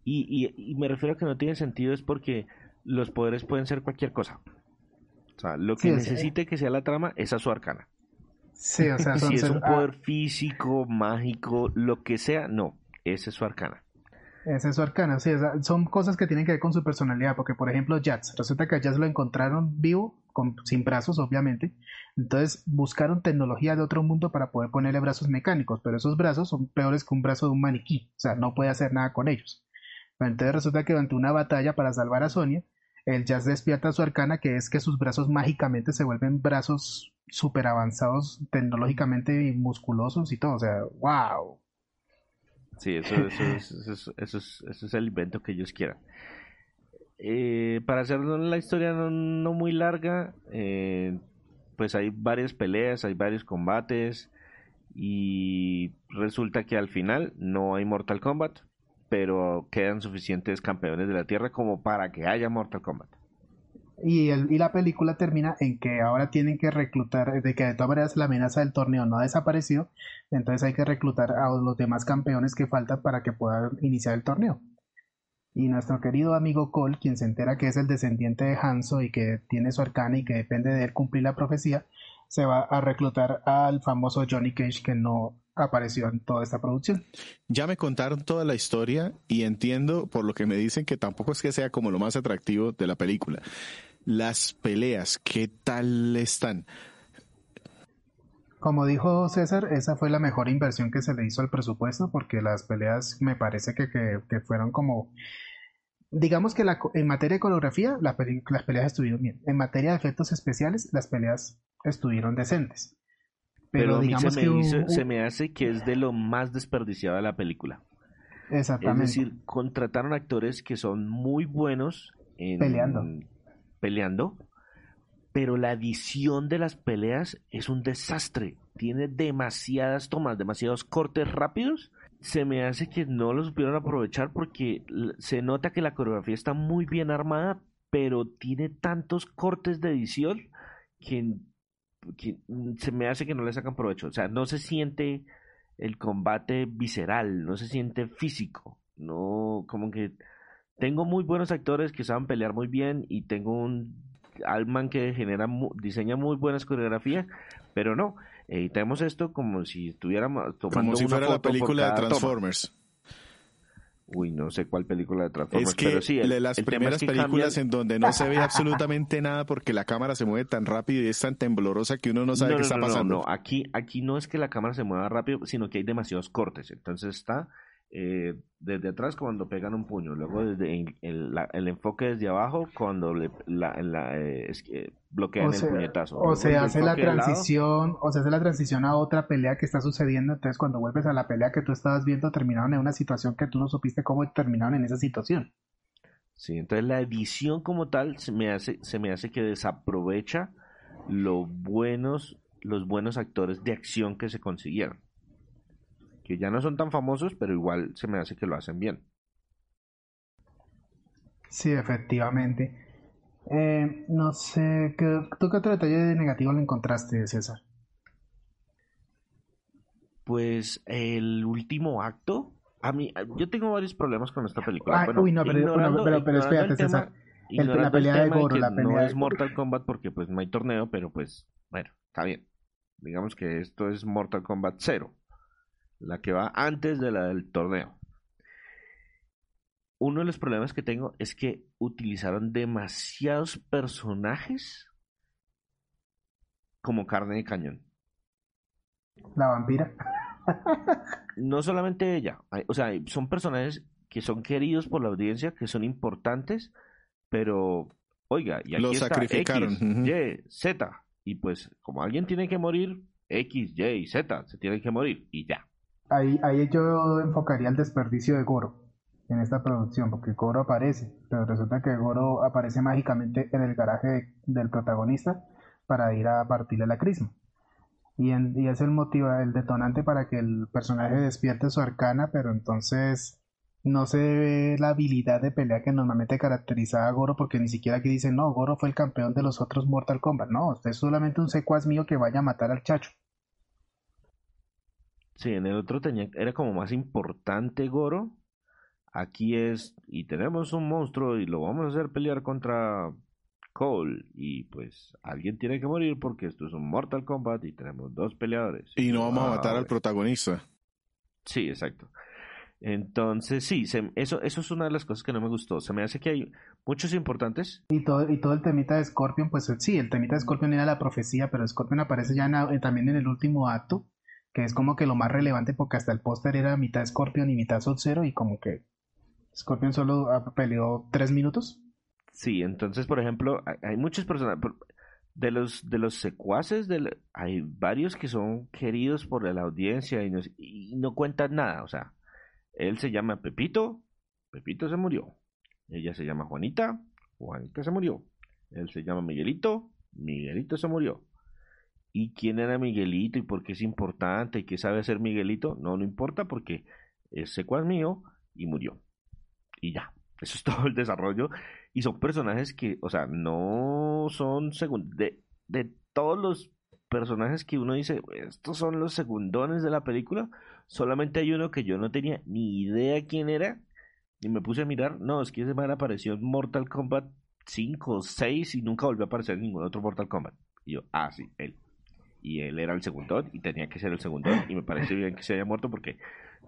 Speaker 2: Y, y, me refiero a que no tiene sentido es porque los poderes pueden ser cualquier cosa. O sea, lo que necesite que sea la trama es a su arcana.
Speaker 4: Sí, o sea,
Speaker 2: si es un poder físico, mágico, lo que sea, no, ese es su arcana.
Speaker 4: Ese es su arcana, sí, son cosas que tienen que ver con su personalidad, porque por ejemplo Jazz, resulta que a Jazz lo encontraron vivo, con, sin brazos obviamente, entonces buscaron tecnología de otro mundo para poder ponerle brazos mecánicos, pero esos brazos son peores que un brazo de un maniquí, o sea, no puede hacer nada con ellos. Entonces resulta que durante una batalla para salvar a Sonia, el Jazz despierta su arcana, que es que sus brazos mágicamente se vuelven brazos súper avanzados tecnológicamente y musculosos y todo, o sea, wow.
Speaker 2: Sí, eso, eso, eso, es, el invento que ellos quieran. Eh, para hacer la historia no, muy larga, eh, pues hay varias peleas, hay varios combates y resulta que al final no hay Mortal Kombat, pero quedan suficientes campeones de la Tierra como para que haya Mortal Kombat.
Speaker 4: Y, y la película termina en que ahora tienen que reclutar, de que de todas maneras la amenaza del torneo no ha desaparecido, entonces hay que reclutar a los demás campeones que faltan para que puedan iniciar el torneo. Y nuestro querido amigo Cole, quien se entera que es el descendiente de Hanzo y que tiene su arcana y que depende de él cumplir la profecía, se va a reclutar al famoso Johnny Cage que no apareció en toda esta producción.
Speaker 3: Ya me contaron toda la historia y entiendo por lo que me dicen que tampoco es que sea como lo más atractivo de la película. Las peleas, ¿qué tal están?
Speaker 4: Como dijo César, esa fue la mejor inversión que se le hizo al presupuesto porque las peleas me parece que, que, fueron como... Digamos que la, en materia de coreografía las peleas estuvieron bien. En materia de efectos especiales las peleas estuvieron decentes.
Speaker 2: Pero, digamos se me, que se me hace que es de lo más desperdiciado de la película.
Speaker 4: Exactamente.
Speaker 2: Es decir, contrataron actores que son muy buenos en,
Speaker 4: peleando
Speaker 2: peleando, pero la edición de las peleas es un desastre. Tiene demasiadas tomas, demasiados cortes rápidos. Se me hace que no lo supieron aprovechar porque se nota que la coreografía está muy bien armada, pero tiene tantos cortes de edición que, se me hace que no le sacan provecho. O sea, no se siente el combate visceral, no se siente físico. No, como que tengo muy buenos actores que saben pelear muy bien y tengo un Alman que genera diseña muy buenas coreografías, pero no, eh, tenemos esto como si estuviéramos
Speaker 3: tomando como si fuera la película de Transformers.
Speaker 2: Uy, no sé cuál película de Transformers,
Speaker 3: es que
Speaker 2: pero sí.
Speaker 3: las primeras películas en donde no se ve absolutamente nada porque la cámara se mueve tan rápido y es tan temblorosa que uno no sabe qué está pasando.
Speaker 2: No, no, aquí, aquí no es que la cámara se mueva rápido, sino que hay demasiados cortes. Entonces está eh, desde atrás cuando pegan un puño, luego desde el, enfoque desde abajo cuando le, la, eh, bloquean el puñetazo.
Speaker 4: O se hace la transición, o se hace la transición a otra pelea que está sucediendo, entonces cuando vuelves a la pelea que tú estabas viendo terminaron en una situación que tú no supiste cómo terminaron en esa situación.
Speaker 2: Sí, entonces la edición como tal se me hace, se me hace que desaprovecha los buenos, los buenos actores de acción que se consiguieron que ya no son tan famosos, pero igual se me hace que lo hacen bien.
Speaker 4: Sí, efectivamente. Eh, no sé, ¿tú qué otro detalle negativo le encontraste, César?
Speaker 2: Pues el último acto, a mí, yo tengo varios problemas con esta película.
Speaker 4: uy, no, pero, pero, espérate, César. la pelea de Goro, la pelea
Speaker 2: no es Mortal Kombat porque pues no hay torneo, pero pues, bueno, está bien. Digamos que esto es Mortal Kombat 0 la que va antes de la del torneo. Uno de los problemas que tengo es que utilizaron demasiados personajes como carne de cañón.
Speaker 4: La vampira.
Speaker 2: no solamente ella, o sea, son personajes que son queridos por la audiencia, que son importantes, pero oiga, y aquí
Speaker 3: Lo sacrificaron.
Speaker 2: Y, Z, y pues como alguien tiene que morir, X, Y y Z se tienen que morir y ya
Speaker 4: ahí, ahí yo enfocaría el desperdicio de Goro en esta producción, porque Goro aparece, pero resulta que Goro aparece mágicamente en el garaje del protagonista para ir a partirle la crisma. Y, es el motivo, el detonante para que el personaje despierte su arcana, pero entonces no se ve la habilidad de pelea que normalmente caracterizaba a Goro, porque ni siquiera aquí dicen, no, Goro fue el campeón de los otros Mortal Kombat. No, usted es solamente un secuaz mío que vaya a matar al chacho.
Speaker 2: Sí, en el otro tenía, era como más importante Goro. Aquí es, y tenemos un monstruo y lo vamos a hacer pelear contra Cole. Y pues alguien tiene que morir porque esto es un Mortal Kombat y tenemos dos peleadores.
Speaker 3: Y no vamos a matar al protagonista.
Speaker 2: Sí, exacto. Entonces, sí, eso, eso es una de las cosas que no me gustó. Se me hace que hay muchos importantes.
Speaker 4: Y todo, y todo el temita de Scorpion, pues sí, el temita de Scorpion era la profecía, pero Scorpion aparece ya eh, también en el último acto, que es como que lo más relevante porque hasta el póster era mitad Scorpion y mitad Sub-Zero y como que Scorpion solo peleó tres minutos.
Speaker 2: Sí, entonces, por ejemplo, hay, muchos personajes de los de los secuaces hay varios que son queridos por la audiencia y no, y no cuentan nada, o sea, él se llama Pepito, Pepito se murió. Ella se llama Juanita, Juanita se murió. Él se llama Miguelito, Miguelito se murió. ¿Y quién era Miguelito y por qué es importante y qué sabe hacer Miguelito? No, no importa porque es secuaz mío y murió. Y ya, eso es todo el desarrollo. Y son personajes que, o sea, no son de, de todos los personajes que uno dice, estos son los segundones de la película, solamente hay uno que yo no tenía ni idea quién era, y me puse a mirar, no, es que ese man apareció en Mortal Kombat 5 o 6 y nunca volvió a aparecer en ningún otro Mortal Kombat. Y yo, ah, sí, él. Y él era el segundón y tenía que ser el segundón y me parece bien que se haya muerto porque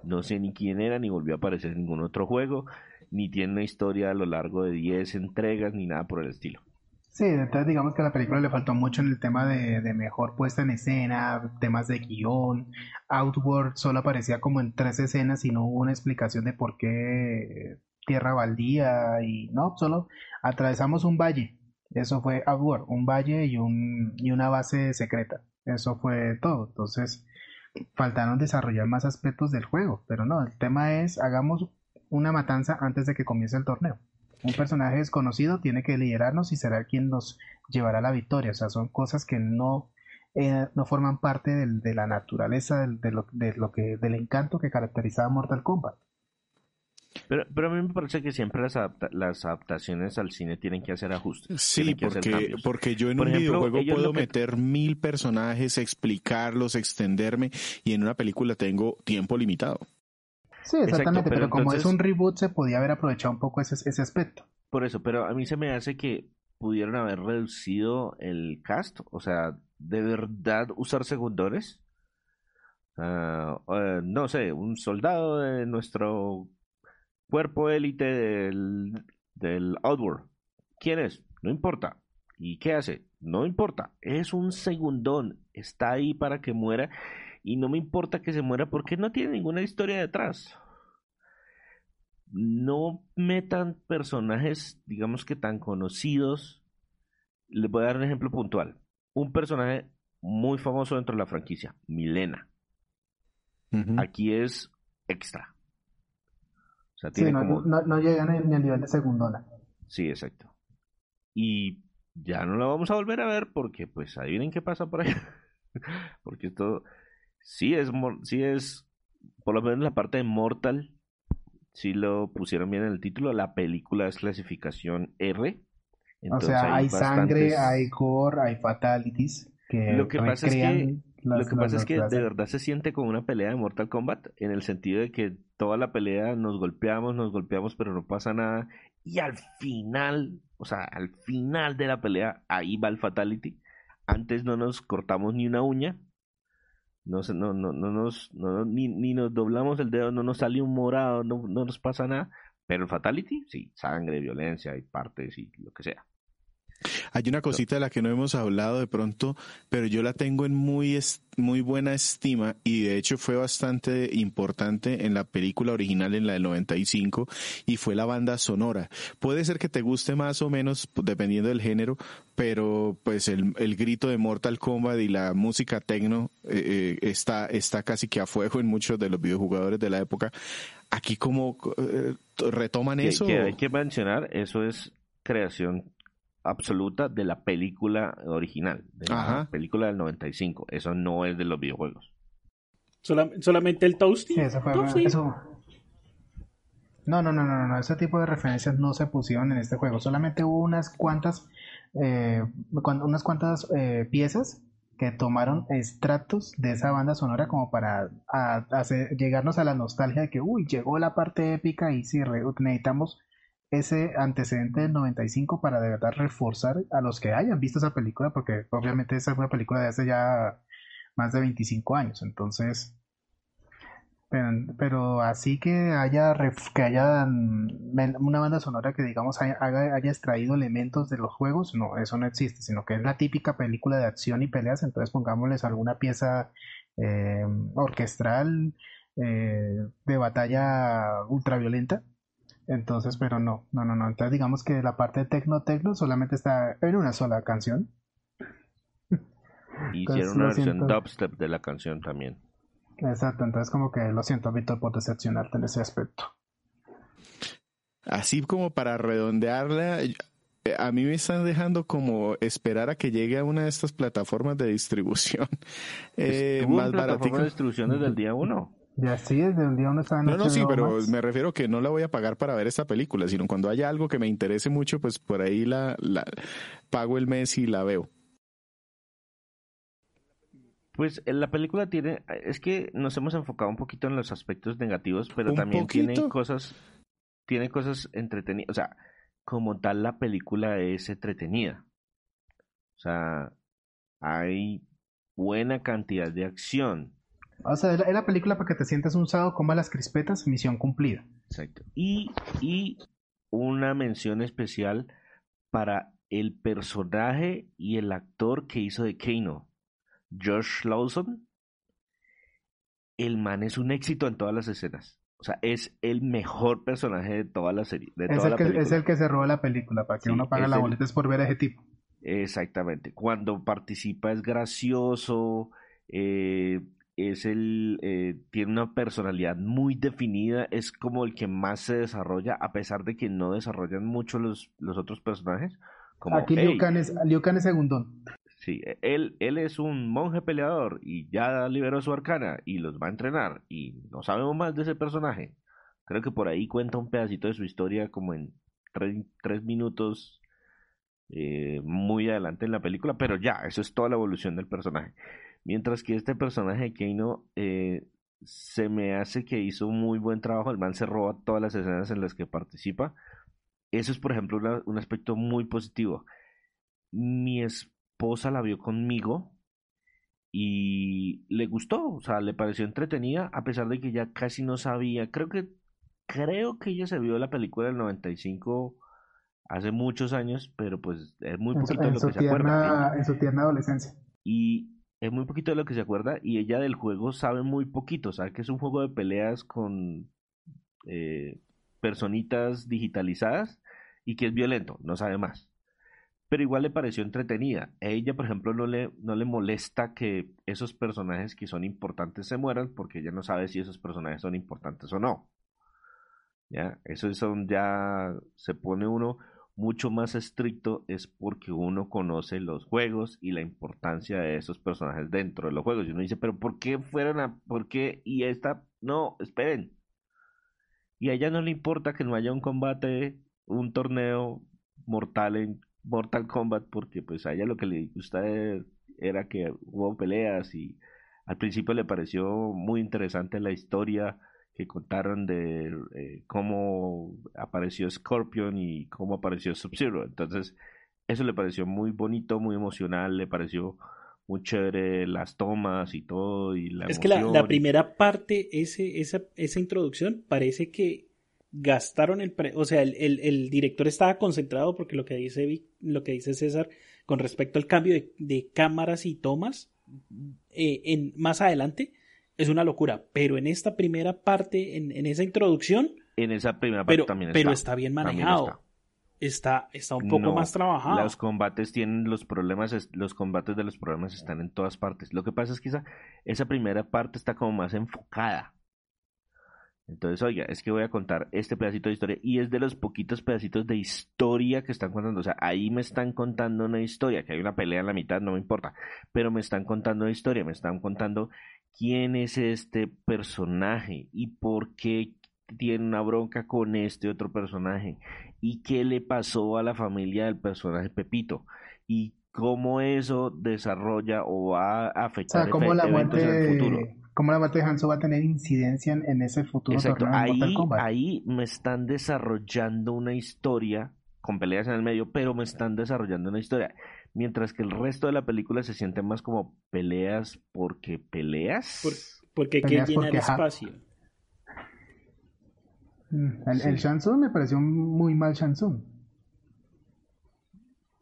Speaker 2: no sé ni quién era, ni volvió a aparecer en ningún otro juego, ni tiene una historia a lo largo de 10 entregas, ni nada por el estilo.
Speaker 4: Sí, entonces digamos que a la película le faltó mucho en el tema de, mejor puesta en escena, temas de guion. Outward solo aparecía como en tres escenas y no hubo una explicación de por qué tierra baldía y no, solo atravesamos un valle. Eso fue Outward, un valle y, un, y una base secreta. Eso fue todo. Entonces faltaron desarrollar más aspectos del juego, pero no, el tema es hagamos una matanza antes de que comience el torneo un personaje desconocido tiene que liderarnos y será quien nos llevará a la victoria. O sea, son cosas que no, eh, no forman parte de la naturaleza, de, lo, que, del encanto que caracterizaba Mortal Kombat.
Speaker 2: Pero, pero a mí me parece que siempre las, las adaptaciones al cine tienen que hacer ajustes.
Speaker 3: Sí, porque, porque yo en un videojuego puedo meter mil personajes, explicarlos, extenderme, y en una película tengo tiempo limitado.
Speaker 4: Sí, exactamente, pero, como es un reboot se podía haber aprovechado un poco ese, ese aspecto.
Speaker 2: Por eso, pero a mí se me hace que pudieron haber reducido el cast, o sea, de verdad usar segundores. Uh, no sé, un soldado de nuestro cuerpo élite del, del Outward. ¿Quién es? No importa. ¿Y qué hace? No importa. Es un segundón. Está ahí para que muera y no me importa que se muera porque no tiene ninguna historia detrás. No metan personajes, digamos que tan conocidos. Les voy a dar un ejemplo puntual. Un personaje muy famoso dentro de la franquicia, Milena. Aquí es extra.
Speaker 4: Sea, tiene no, no, no, llega ni al nivel de segundona.
Speaker 2: Sí, exacto. Y ya no la vamos a volver a ver porque, pues, adivinen qué pasa por ahí. porque esto sí es, sí es, por lo menos la parte de Mortal, sí lo pusieron bien en el título, la película es clasificación R.
Speaker 4: o sea, hay, sangre, hay gore, hay fatalities. Que
Speaker 2: lo que pasa es que, lo que, pasa es que de verdad se siente como una pelea de Mortal Kombat, en el sentido de que toda la pelea nos golpeamos, nos golpeamos, pero no pasa nada. Y al final, o sea, al final de la pelea, ahí va el fatality. Antes no nos cortamos ni una uña, no, no, no, no nos, no, ni, ni nos doblamos el dedo, no nos sale un morado, no, no nos pasa nada. Pero el fatality, sí, sangre, violencia y partes y lo que sea.
Speaker 3: Hay una cosita de la que no hemos hablado de pronto, pero yo la tengo en muy, muy buena estima y de hecho fue bastante importante en la película original en la del 95 y fue la banda sonora. Puede ser que te guste más o menos dependiendo del género, pero pues el, el grito de Mortal Kombat y la música techno eh, eh, está, está casi que a fuego en muchos de los videojugadores de la época. Aquí como eh, retoman eso.
Speaker 2: Que hay que mencionar, eso es creación absoluta de la película original, de la película del 95. Eso no es de los videojuegos.
Speaker 1: solamente el Toasty.
Speaker 4: Sí, eso fue, eso, no, no, no, no, no, ese tipo de referencias no se pusieron en este juego. Solamente hubo unas cuantas, eh, unas cuantas eh, piezas que tomaron extractos de esa banda sonora como para hacer, llegarnos a la nostalgia de que, uy, llegó la parte épica y sí, necesitamos ese antecedente del 95 para de verdad reforzar a los que hayan visto esa película, porque obviamente esa fue una película de hace ya más de 25 años, entonces pero, así que haya, que haya una banda sonora que digamos haya, haya, extraído elementos de los juegos, no, eso no existe, sino que es la típica película de acción y peleas, entonces pongámosles alguna pieza eh, orquestral eh, de batalla ultraviolenta. Entonces, pero no, no, no, no. Entonces digamos que la parte de tecno tecno solamente está en una sola canción.
Speaker 2: Hicieron una versión dubstep de la canción también.
Speaker 4: Exacto, entonces como que lo siento, Víctor, por decepcionarte en ese aspecto.
Speaker 3: Así como para redondearla, a mí me están dejando como esperar a que llegue a una de estas plataformas de distribución.
Speaker 2: Eh, más plataforma de distribución desde el día uno.
Speaker 4: Ya sí, desde el día uno está
Speaker 3: No, no, sí, pero me refiero que no la voy a pagar para ver esta película, sino cuando haya algo que me interese mucho, pues por ahí la, la pago el mes y la veo.
Speaker 2: Pues la película tiene, es que nos hemos enfocado un poquito en los aspectos negativos, pero también tiene cosas, tiene cosas entretenidas, o sea, como tal la película es entretenida. O sea, hay buena cantidad de acción.
Speaker 4: O sea, es la, película para que te sientas un sábado, coma las crispetas, misión cumplida.
Speaker 2: Exacto. Y, y una mención especial para el personaje y el actor que hizo de Kano. Josh Lawson, el man es un éxito en todas las escenas. O sea, es el mejor personaje de toda la serie.
Speaker 4: es, el que, es, el que, se roba la película, para que uno pague la boleta es por ver a ese tipo.
Speaker 2: Exactamente. Cuando participa es gracioso, eh, es el, eh, tiene una personalidad muy definida, es como el que más se desarrolla, a pesar de que no desarrollan mucho los, los otros personajes. Como,
Speaker 4: Aquí Liu Kang es, Liu Kang es segundón.
Speaker 2: Sí, e, él, él es un monje peleador y ya liberó su arcana y los va a entrenar y no sabemos más de ese personaje. Creo que por ahí cuenta un pedacito de su historia como en tres, minutos eh, muy adelante en la película, pero ya, eso es toda la evolución del personaje. Mientras que este personaje de Keino eh, se me hace que hizo un muy buen trabajo, el man se roba todas las escenas en las que participa. Eso es, por ejemplo, un aspecto muy positivo. Mi es esposa la vio conmigo y le gustó, o sea, le pareció entretenida a pesar de que ya casi no sabía. Creo que creo que ella se vio la película del 95 hace muchos años, pero pues es muy poquito de lo que se acuerda.
Speaker 4: En su tierna adolescencia.
Speaker 2: Y muy poquito de lo que se acuerda y ella del juego sabe muy poquito, sabe que es un juego de peleas con eh, personitas digitalizadas y que es violento, no sabe más pero igual le pareció entretenida. A ella, por ejemplo, no le, no le molesta que esos personajes que son importantes se mueran porque ella no sabe si esos personajes son importantes o no. ¿Ya? Eso son ya se pone uno mucho más estricto es porque uno conoce los juegos y la importancia de esos personajes dentro de los juegos. Y uno dice, pero ¿por qué fueron a, por qué? Y esta, no, esperen. Y a ella no le importa que no haya un combate, un torneo mortal en Mortal Kombat porque pues a ella lo que le gusta era que hubo peleas y al principio le pareció muy interesante la historia que contaron de eh, cómo apareció Scorpion y cómo apareció Sub-Zero. Entonces, eso le pareció muy bonito, muy emocional, le pareció muy chévere las tomas y todo. Y la
Speaker 1: es que la, primera parte, ese, esa, esa introducción, parece que gastaron el, o sea, el, el, director estaba concentrado porque lo que dice lo que dice César con respecto al cambio de, cámaras y tomas eh, en más adelante es una locura, pero en esta primera parte, en, en esa introducción,
Speaker 2: en esa primera parte
Speaker 1: pero,
Speaker 2: también
Speaker 1: está, pero está bien manejado. Está. está. un poco más trabajado.
Speaker 2: Los combates tienen los problemas, los combates de los problemas están en todas partes. Lo que pasa es que esa, esa primera parte está como más enfocada Entonces, oiga, es que voy a contar este pedacito de historia y es de los poquitos pedacitos de historia que están contando. O sea, ahí me están contando una historia, que hay una pelea en la mitad, no me importa, pero me están contando una historia, me están contando quién es este personaje y por qué tiene una bronca con este otro personaje y qué le pasó a la familia del personaje Pepito y cómo eso desarrolla o va a afectar
Speaker 4: o sea, la
Speaker 2: eventos en el futuro
Speaker 4: cómo la muerte de Hanzo va a tener incidencia en, ese futuro
Speaker 2: Exacto. ahí, ahí me están desarrollando una historia con peleas en el medio, pero me están desarrollando una historia. Mientras que el resto de la película se siente más como peleas porque peleas.
Speaker 1: porque que llena el espacio.
Speaker 4: Mm, el, el Shansun me pareció muy mal Shansun.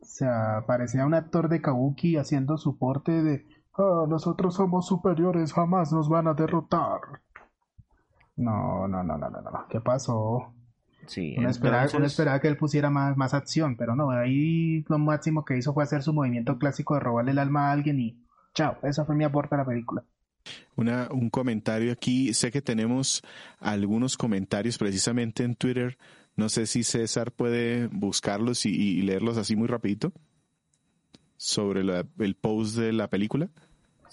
Speaker 4: O sea, parecía un actor de Kabuki haciendo soporte de Ah, nosotros somos superiores, jamás nos van a derrotar. No, no, no, no, no, no. ¿Qué pasó?
Speaker 2: Sí,
Speaker 4: uno, esperaba, que él pusiera más, más acción, pero no, ahí lo máximo que hizo fue hacer su movimiento clásico de robarle el alma a alguien y chao, eso fue mi aporte a la película.
Speaker 3: Una, un comentario aquí, sé que tenemos algunos comentarios precisamente en Twitter, no sé si César puede buscarlos y, leerlos así muy rapidito sobre el post de la película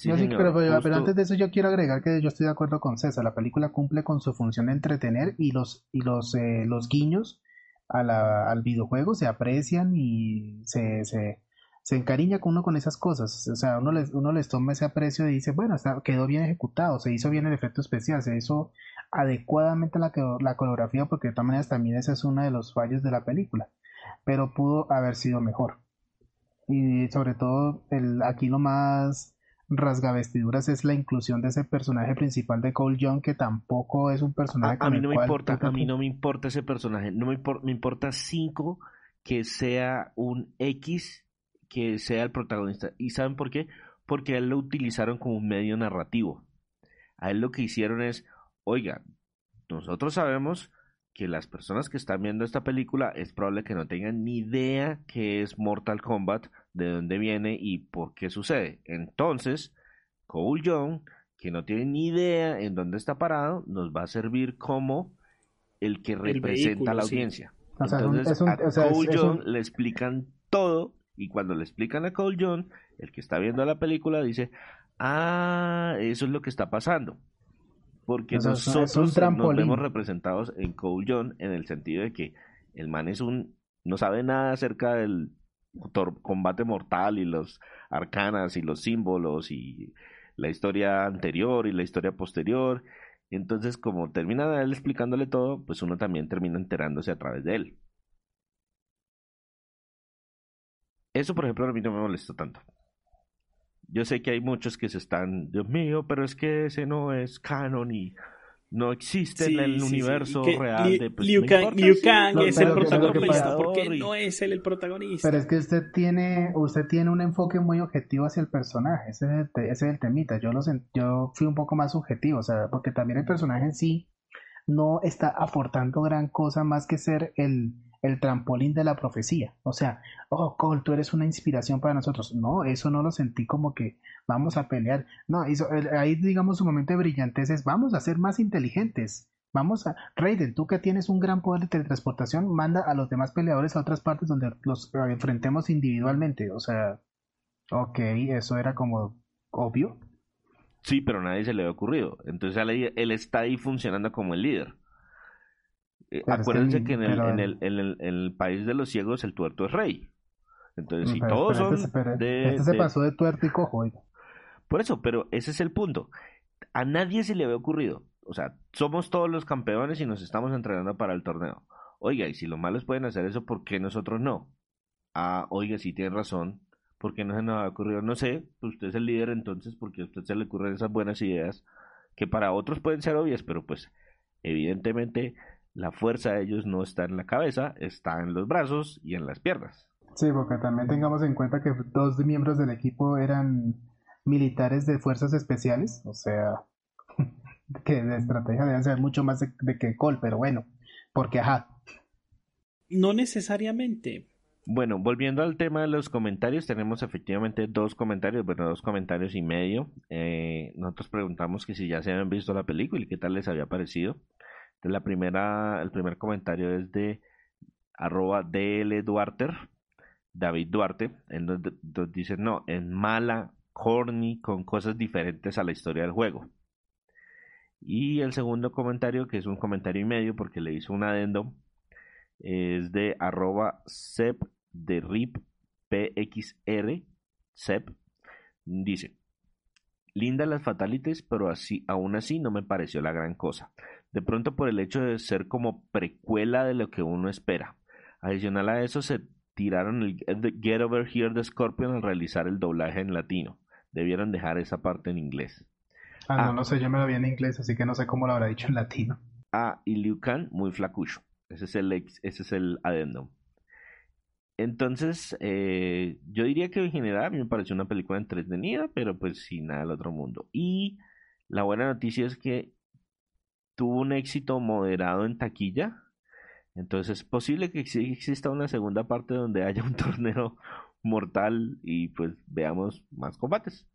Speaker 4: pero, antes de eso yo quiero agregar que yo estoy de acuerdo con César. La película cumple con su función de entretener y los, y los, eh, los guiños a la, al videojuego se aprecian y se, se, se, encariña con uno con esas cosas. O sea, uno les, uno les toma ese aprecio y dice, bueno, está, quedó bien ejecutado, se hizo bien el efecto especial, se hizo adecuadamente la, la coreografía porque de todas maneras también ese es uno de los fallos de la película. Pero pudo haber sido mejor. Y sobre todo, el, aquí lo más rasgavestiduras es la inclusión de ese personaje principal de Cole Young que tampoco es un personaje
Speaker 2: a, mí no me importa a mí no me importa ese personaje no me, me importa cinco que sea un X que sea el protagonista. Y saben por qué porque a él lo utilizaron como un medio narrativo. A él lo que hicieron es oiga nosotros sabemos que las personas que están viendo esta película es probable que no tengan ni idea que es Mortal Kombat, de dónde viene y por qué sucede. Entonces, Cole Young, que no tiene ni idea en dónde está parado, nos va a servir como el que representa a la audiencia. Entonces, a Cole Young le explican todo y cuando le explican a Cole Young, el que está viendo la película dice, ah, eso es lo que está pasando porque nosotros nos vemos representados en Cole John en el sentido de que el man es un no sabe nada acerca del combate mortal y los arcanas y los símbolos y la historia anterior y la historia posterior. Entonces, como termina él explicándole todo, pues uno también termina enterándose a través de él. Eso, por ejemplo, a mí no me molesta tanto. Yo sé que hay muchos que se están, Dios mío, pero es que ese no es canon y no existe en el universo real de
Speaker 1: pues, Liu, Kang, Liu Kang es el protagonista porque no es él el protagonista.
Speaker 4: Pero es que usted tiene usted tiene un enfoque muy objetivo hacia el personaje, ese es el, ese es el temita. Yo lo yo fui un poco más subjetivo, o sea, porque también el personaje en sí no está aportando gran cosa más que ser el el trampolín de la profecía. O sea, oh, Cole, tú eres una inspiración para nosotros. No, eso no lo sentí como que vamos a pelear. No, ahí digamos su momento de brillantez es vamos a ser más inteligentes. Vamos a, Raiden, tú que tienes un gran poder de teletransportación, manda a los demás peleadores a otras partes donde los enfrentemos individualmente. O sea, ok, eso era como obvio.
Speaker 2: Sí, pero nadie se le había ocurrido. Entonces él está ahí funcionando como el líder. Eh, acuérdense que, en, el, en, el, en, el, país de los ciegos el tuerto es rey. Entonces, si todos son
Speaker 4: este, de, este se pasó de tuerto y cojo.
Speaker 2: Por eso, pero ese es el punto. A nadie se le había ocurrido. O sea, somos todos los campeones y nos estamos entrenando para el torneo. Oiga, y si los malos pueden hacer eso, ¿por qué nosotros no? Ah, oiga, si tiene razón. ¿Por qué no se nos ha ocurrido? No sé, pues usted es el líder entonces, porque a usted se le ocurren esas buenas ideas que para otros pueden ser obvias, pero pues evidentemente la fuerza de ellos no está en la cabeza, está en los brazos y en las piernas.
Speaker 4: Sí, porque también tengamos en cuenta que dos miembros del equipo eran militares de fuerzas especiales, o sea, que de estrategia deben ser mucho más de, que Cole, pero bueno, porque ajá.
Speaker 1: No necesariamente.
Speaker 2: Bueno, volviendo al tema de los comentarios, tenemos efectivamente dos comentarios, bueno, dos comentarios y medio. Eh, nosotros preguntamos que si ya se habían visto la película y qué tal les había parecido. La primera, el primer comentario es de arroba DL Duarte, David Duarte, en dice, no, es mala, corny, con cosas diferentes a la historia del juego. Y el segundo comentario, que es un comentario y medio porque le hizo un adendo, es de arroba sep de rip pxr sep. Dice, linda las fatalities, pero así, aún así no me pareció la gran cosa. De pronto por el hecho de ser como precuela de lo que uno espera. Adicional a eso se tiraron el Get Over Here de Scorpion al realizar el doblaje en latino. Debieron dejar esa parte en inglés.
Speaker 4: Ah, no, ah. no sé, yo me lo vi en inglés, así que no sé cómo lo habrá dicho en latino.
Speaker 2: Ah, y Liu Kang, muy flacucho. Ese es el, ese es el adendum. Entonces, eh, yo diría que en general a mí me pareció una película entretenida, pero pues sin nada del otro mundo. Y la buena noticia es que tuvo un éxito moderado en taquilla. Entonces es posible que exista una segunda parte donde haya un torneo mortal y pues veamos más combates.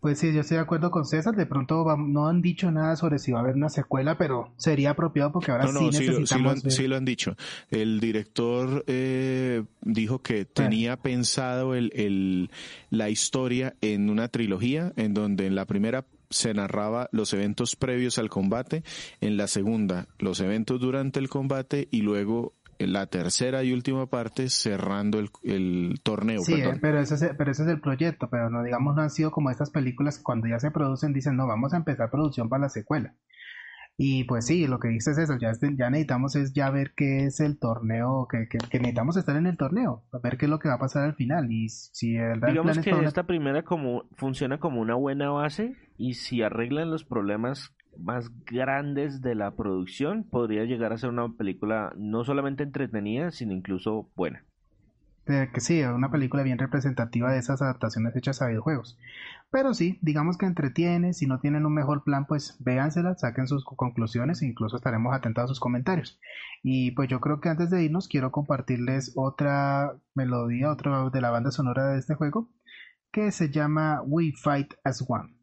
Speaker 4: Pues sí, yo estoy de acuerdo con César. De pronto no han dicho nada sobre si va a haber una secuela, pero sería apropiado porque ahora sí necesitamos.
Speaker 3: Sí lo, han, dicho. El director eh, dijo que tenía pensado el, el, la historia en una trilogía, en donde en la primera se narraba los eventos previos al combate, en la segunda los eventos durante el combate y luego la tercera y última parte cerrando el, torneo.
Speaker 4: Sí, pero ese, es, pero ese es el proyecto, pero no digamos no han sido como estas películas que cuando ya se producen dicen no, vamos a empezar producción para la secuela. Y pues sí, lo que dices es eso, ya, ya necesitamos es ya ver qué es el torneo, que, que, necesitamos estar en el torneo, a ver qué es lo que va a pasar al final. Y si el
Speaker 2: Digamos que esta primera como funciona como una buena base y si arreglan los problemas más grandes de la producción, podría llegar a ser una película no solamente entretenida, sino incluso buena.
Speaker 4: Que sí, una película bien representativa de esas adaptaciones hechas a videojuegos. Pero sí, digamos que entretiene, si no tienen un mejor plan, pues véansela, saquen sus conclusiones e incluso estaremos atentos a sus comentarios. Y pues yo creo que antes de irnos quiero compartirles otra melodía, otra de la banda sonora de este juego, que se llama We Fight as One.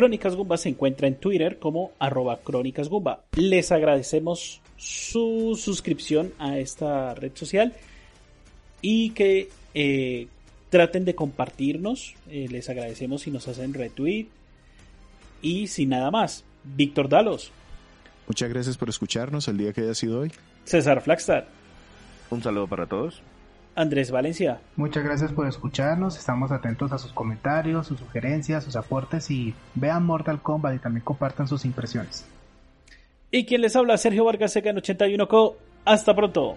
Speaker 1: Crónicas Gumba se encuentra en Twitter como arroba Crónicas Gumba. Les agradecemos su suscripción a esta red social y que eh, traten de compartirnos. Eh, les agradecemos si nos hacen retweet. Y sin nada más, Víctor Dalos.
Speaker 3: Muchas gracias por escucharnos el día que haya sido hoy.
Speaker 1: César Flagstad.
Speaker 2: Un saludo para todos.
Speaker 1: Andrés Valencia.
Speaker 4: Muchas gracias por escucharnos, estamos atentos a sus comentarios, sus sugerencias, sus aportes y vean Mortal Kombat y también compartan sus impresiones.
Speaker 1: Y quien les habla, Sergio Vargas Seca en 81 Co. Hasta pronto.